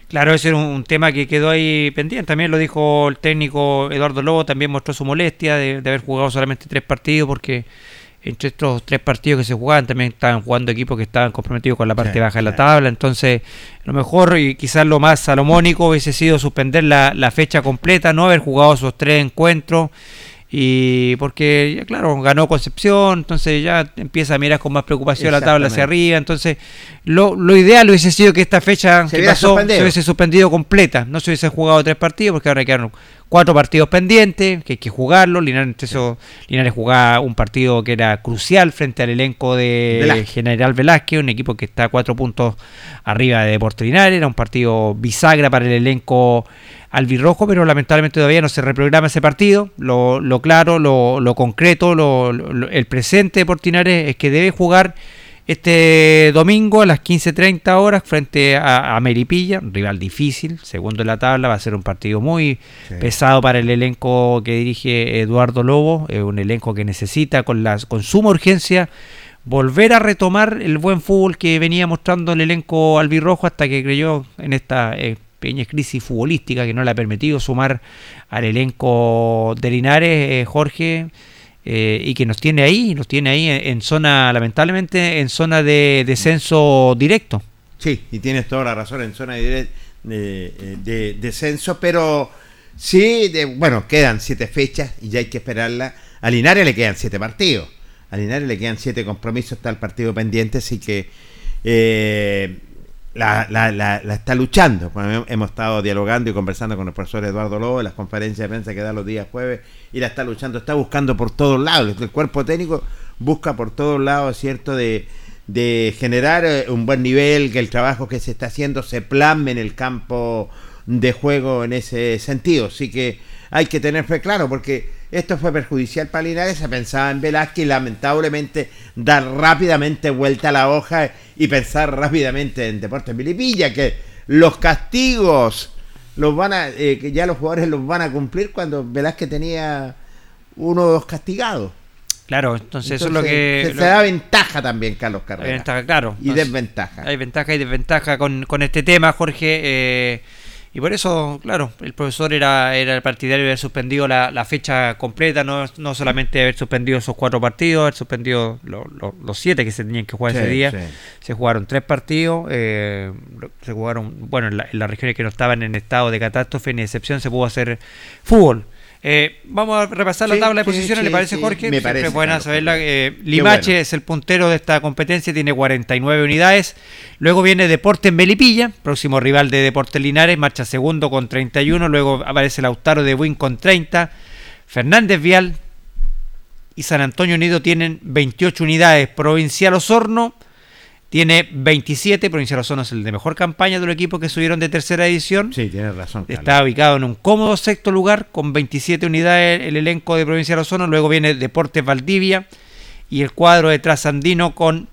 Claro, ese era un, un tema que quedó ahí pendiente. También lo dijo el técnico Eduardo Lobo, también mostró su molestia de, de haber jugado solamente tres partidos, porque entre estos tres partidos que se jugaban también estaban jugando equipos que estaban comprometidos con la parte Sí, baja de la tabla. Entonces, lo mejor y quizás lo más salomónico hubiese sido suspender la, la fecha completa, no haber jugado esos tres encuentros. Y porque, ya, claro, ganó Concepción, entonces ya empieza a mirar con más preocupación la tabla hacia arriba. Entonces, lo, lo ideal hubiese sido que esta fecha Se que hubiera pasó suspendido. se hubiese suspendido completa. No se hubiesen jugado tres partidos porque ahora quedaron cuatro partidos pendientes, que hay que jugarlos. Linares, entre Linares jugaba un partido que era crucial frente al elenco de Velázquez. General Velázquez, un equipo que está a cuatro puntos arriba de Deportes Linares. Era un partido bisagra para el elenco albirrojo, pero lamentablemente todavía no se reprograma ese partido. Lo, lo claro, lo, lo concreto, lo- el presente de Portinares es que debe jugar este domingo a las 15.30 horas frente a, a Meripilla, un rival difícil, segundo en la tabla, va a ser un partido muy Sí. pesado para el elenco que dirige Eduardo Lobo, eh, un elenco que necesita con, las, con suma urgencia volver a retomar el buen fútbol que venía mostrando el elenco albirrojo hasta que creyó en esta eh, pequeña crisis futbolística que no le ha permitido sumar al elenco de Linares, eh, Jorge, eh, y que nos tiene ahí, nos tiene ahí en, zona, lamentablemente, en zona de descenso directo. Sí, y tienes toda la razón en zona de, de descenso, pero sí, bueno, quedan siete fechas y ya hay que esperarla. A Linares le quedan siete partidos. A Linares le quedan siete compromisos, está el partido pendiente, así que eh, la, la- la- la está luchando. Bueno, hemos estado dialogando y conversando con el profesor Eduardo Lobo en las conferencias de prensa que da los días jueves y la está luchando, está buscando por todos lados. El cuerpo técnico busca por todos lados, ¿cierto? De, de generar eh, un buen nivel, que el trabajo que se está haciendo se plasme en el campo de juego en ese sentido. Así que hay que tener fe claro, porque esto fue perjudicial para Linares, se pensaba en Velázquez y lamentablemente dar rápidamente vuelta a la hoja y pensar rápidamente en Deportes Milipilla, que los castigos los van a, eh, que ya los jugadores los van a cumplir cuando Velázquez tenía uno o dos castigados. Claro, entonces, eso es lo que... se, lo- se da ventaja también, Carlos Hay Carrera. ventaja, claro. Y Entonces, desventaja. Hay ventaja y desventaja con, con este tema, Jorge. eh, Y por eso, claro, el profesor era, era el partidario de haber suspendido la, la fecha completa, no, no solamente haber suspendido esos cuatro partidos, haber suspendido lo- lo- los siete que se tenían que jugar Sí, ese día. sí. Se jugaron tres partidos, eh, se jugaron, bueno, en, la- en las regiones que no estaban en estado de catástrofe ni excepción se pudo hacer fútbol. Eh, vamos a repasar la tabla de posiciones, sí, ¿le parece sí, Jorge? me Siempre parece, buena saberla. Eh, Limache bueno. es el puntero de esta competencia, tiene 49 unidades. Luego viene Deporte en Melipilla, próximo rival de Deportes Linares, marcha segundo con 31. Luego aparece Lautaro de Buin con 30. Fernández Vial y San Antonio Unido tienen 28 unidades. Provincial Osorno tiene 27. Provincial Osorno es el de mejor campaña de los equipos que subieron de tercera edición. Sí, tienes razón. Carlos. Está ubicado en un cómodo sexto lugar con 27 unidades el elenco de Provincial Osorno. Luego viene Deportes Valdivia y el cuadro de Trasandino con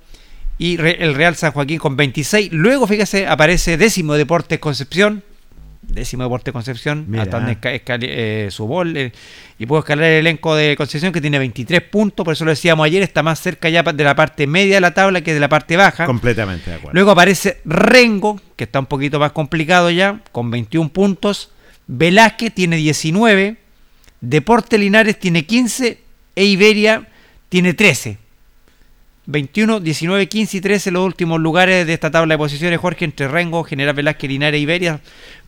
y el Real San Joaquín con 26. Luego, fíjese, aparece décimo Deportes Concepción. Décimo Deportes Concepción, Mira. hasta donde eh, su gol. eh, y puedo escalar el elenco de Concepción que tiene 23 puntos. Por eso lo decíamos ayer, está más cerca ya de la parte media de la tabla que de la parte baja. Completamente de acuerdo. Luego aparece Rengo, que está un poquito más complicado ya, con 21 puntos. Velázquez tiene 19. Deporte Linares tiene 15. E Iberia tiene 13. 21, 19, 15 y 13 los últimos lugares de esta tabla de posiciones, Jorge, entre Rengo, General Velázquez, Linares Iberia.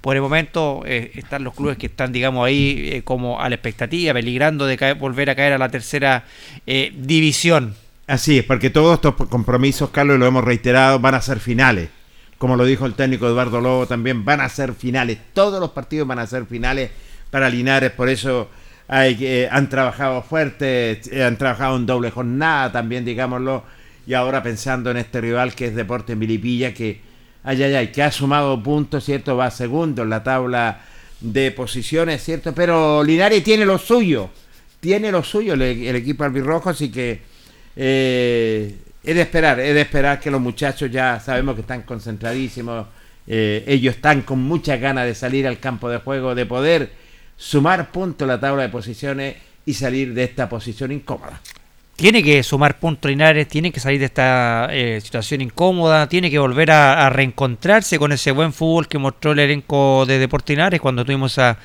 Por el momento eh, están los clubes que están, digamos, ahí eh, como a la expectativa, peligrando de caer- volver a caer a la tercera eh, división. Así es, porque todos estos compromisos, Carlos, lo hemos reiterado, van a ser finales. Como lo dijo el técnico Eduardo Lobo también, van a ser finales. Todos los partidos van a ser finales para Linares, por eso hay, que- han trabajado fuerte, eh, han trabajado en doble jornada también, digámoslo, y ahora pensando en este rival que es Deporte Milipilla, que, ay, ay, ay, que ha sumado puntos, ¿cierto? Va segundo en la tabla de posiciones, ¿cierto? Pero Linares tiene lo suyo, tiene lo suyo el, el equipo albirrojo, así que eh, es de esperar, es de esperar que los muchachos ya sabemos que están concentradísimos, eh, ellos están con muchas ganas de salir al campo de juego, de poder sumar puntos la tabla de posiciones y salir de esta posición incómoda. tiene que sumar puntos Linares, tiene que salir de esta eh, situación incómoda, tiene que volver a, a reencontrarse con ese buen fútbol que mostró el elenco de Deportes Linares cuando tuvimos a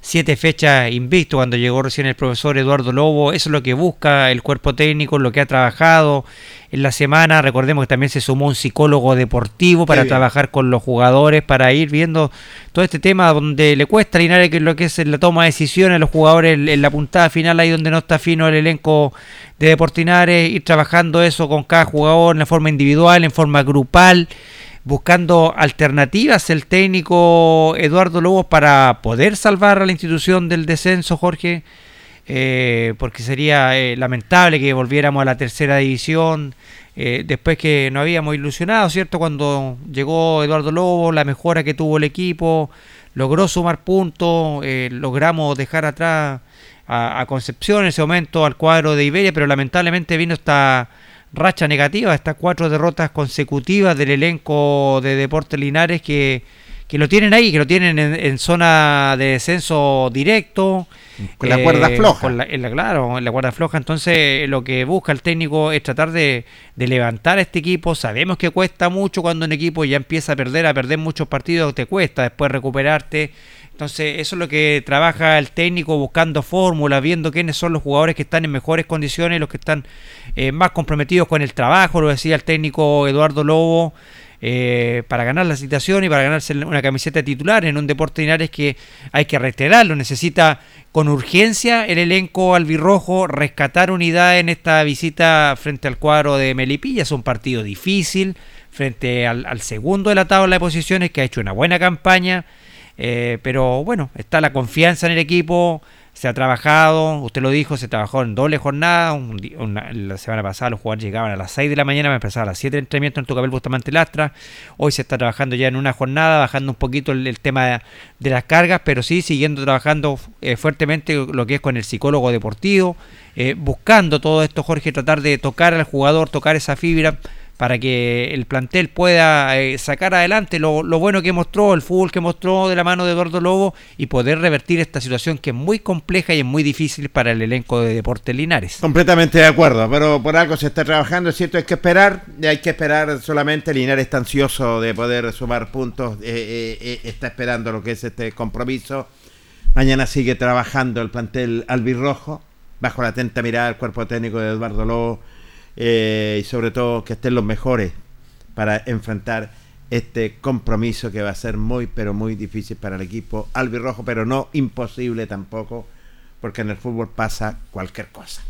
siete fechas invicto, cuando llegó recién el profesor Eduardo Lobo, eso es lo que busca el cuerpo técnico, lo que ha trabajado en la semana, recordemos que también se sumó un psicólogo deportivo para trabajar con los jugadores, para ir viendo todo este tema donde le cuesta a Linares que es lo que es la toma de decisiones a los jugadores en, en la puntada final, ahí donde no está fino el elenco de Deportinares, ir trabajando eso con cada jugador en forma individual, en forma grupal, buscando alternativas el técnico Eduardo Lobos para poder salvar a la institución del descenso, Jorge, eh, porque sería eh, lamentable que volviéramos a la tercera división. eh, después que nos habíamos ilusionado, ¿cierto? Cuando llegó Eduardo Lobo, la mejora que tuvo el equipo, logró sumar puntos, logramos dejar atrás a, a Concepción en ese momento al cuadro de Iberia, pero lamentablemente vino esta racha negativa, estas cuatro derrotas consecutivas del elenco de Deportes Linares que, que lo tienen ahí, que lo tienen en, en zona de descenso directo. Con la cuerda floja. con la- en la- claro, en la cuerda floja. Entonces, lo que busca el técnico es tratar de, de levantar a este equipo. Sabemos que cuesta mucho cuando un equipo ya empieza a perder, a perder muchos partidos, te cuesta después recuperarte. Entonces, eso es lo que trabaja el técnico buscando fórmulas, viendo quiénes son los jugadores que están en mejores condiciones, los que están eh, más comprometidos con el trabajo, lo decía el técnico Eduardo Lobo, eh, para ganar la citación y para ganarse una camiseta titular en un deporte Linares que hay que reiterarlo, necesita con urgencia el elenco albirrojo rescatar unidad en esta visita frente al cuadro de Melipilla, es un partido difícil frente al, al segundo de la tabla de posiciones que ha hecho una buena campaña, eh, pero bueno, está la confianza en el equipo, se ha trabajado, usted lo dijo, se trabajó en doble jornada. un una- la semana pasada los jugadores llegaban a las 6 de la mañana, me empezaba a las 7 de entrenamiento en Tucapel Bustamante Lastra. Hoy se está trabajando ya en una jornada, bajando un poquito el, tema de, de las cargas, pero sí siguiendo trabajando eh, fuertemente lo que es con el psicólogo deportivo, eh, buscando todo esto, Jorge, tratar de tocar al jugador, tocar esa fibra para que el plantel pueda eh, sacar adelante lo, bueno que mostró, el fútbol que mostró de la mano de Eduardo Lobo y poder revertir esta situación que es muy compleja y es muy difícil para el elenco de Deportes Linares. Completamente de acuerdo, pero por algo se está trabajando, es cierto, hay que esperar, hay que esperar solamente, Linares está ansioso de poder sumar puntos, eh, eh, está esperando lo que es este compromiso. Mañana sigue trabajando el plantel albirrojo, bajo la atenta mirada del cuerpo técnico de Eduardo Lobo eh, y sobre todo que estén los mejores para enfrentar este compromiso que va a ser muy pero muy difícil para el equipo albirrojo, pero no imposible tampoco, porque en el fútbol pasa cualquier cosa.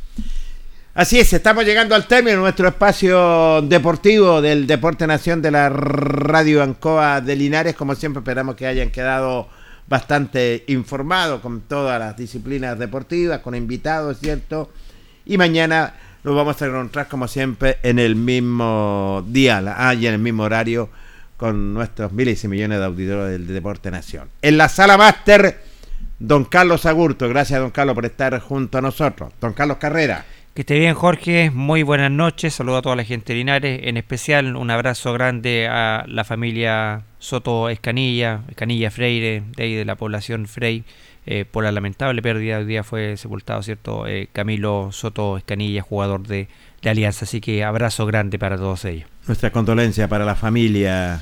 Así es, estamos llegando al término de nuestro espacio deportivo del Deporte Nación de la Radio Ancoa de Linares. Como siempre, esperamos que hayan quedado bastante informados con todas las disciplinas deportivas, con invitados, ¿cierto? Y mañana nos vamos a encontrar como siempre en el mismo día ah, y en el mismo horario con nuestros miles y millones de auditores del Deporte Nación. En la sala máster, don Carlos Agurto. Gracias, don Carlos, por estar junto a nosotros. Don Carlos Carrera. Que esté bien, Jorge. Muy buenas noches. Saludo a toda la gente de Linares. En especial, un abrazo grande a la familia Soto Escanilla, Escanilla Freire, de ahí de la población Frey. Eh, por la lamentable pérdida. Hoy día fue sepultado, ¿cierto? Eh, Camilo Soto Escanilla, jugador de, Alianza. Así que abrazo grande para todos ellos. Nuestra condolencia para la familia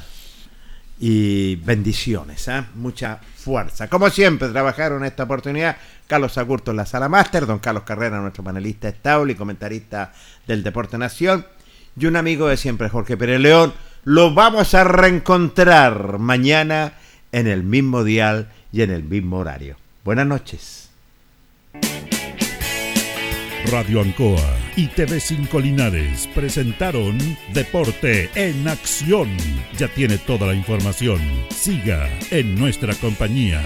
y bendiciones, ¿eh? mucha fuerza. Como siempre, trabajaron esta oportunidad Carlos Agurto en la sala máster, don Carlos Carrera, nuestro panelista estable y comentarista del Deporte Nación, y un amigo de siempre, Jorge Pérez León. Lo vamos a reencontrar mañana en el mismo dial y en el mismo horario. Buenas noches. Radio Ancoa y TV5 Linares presentaron Deporte en Acción. Ya tiene toda la información. Siga en nuestra compañía.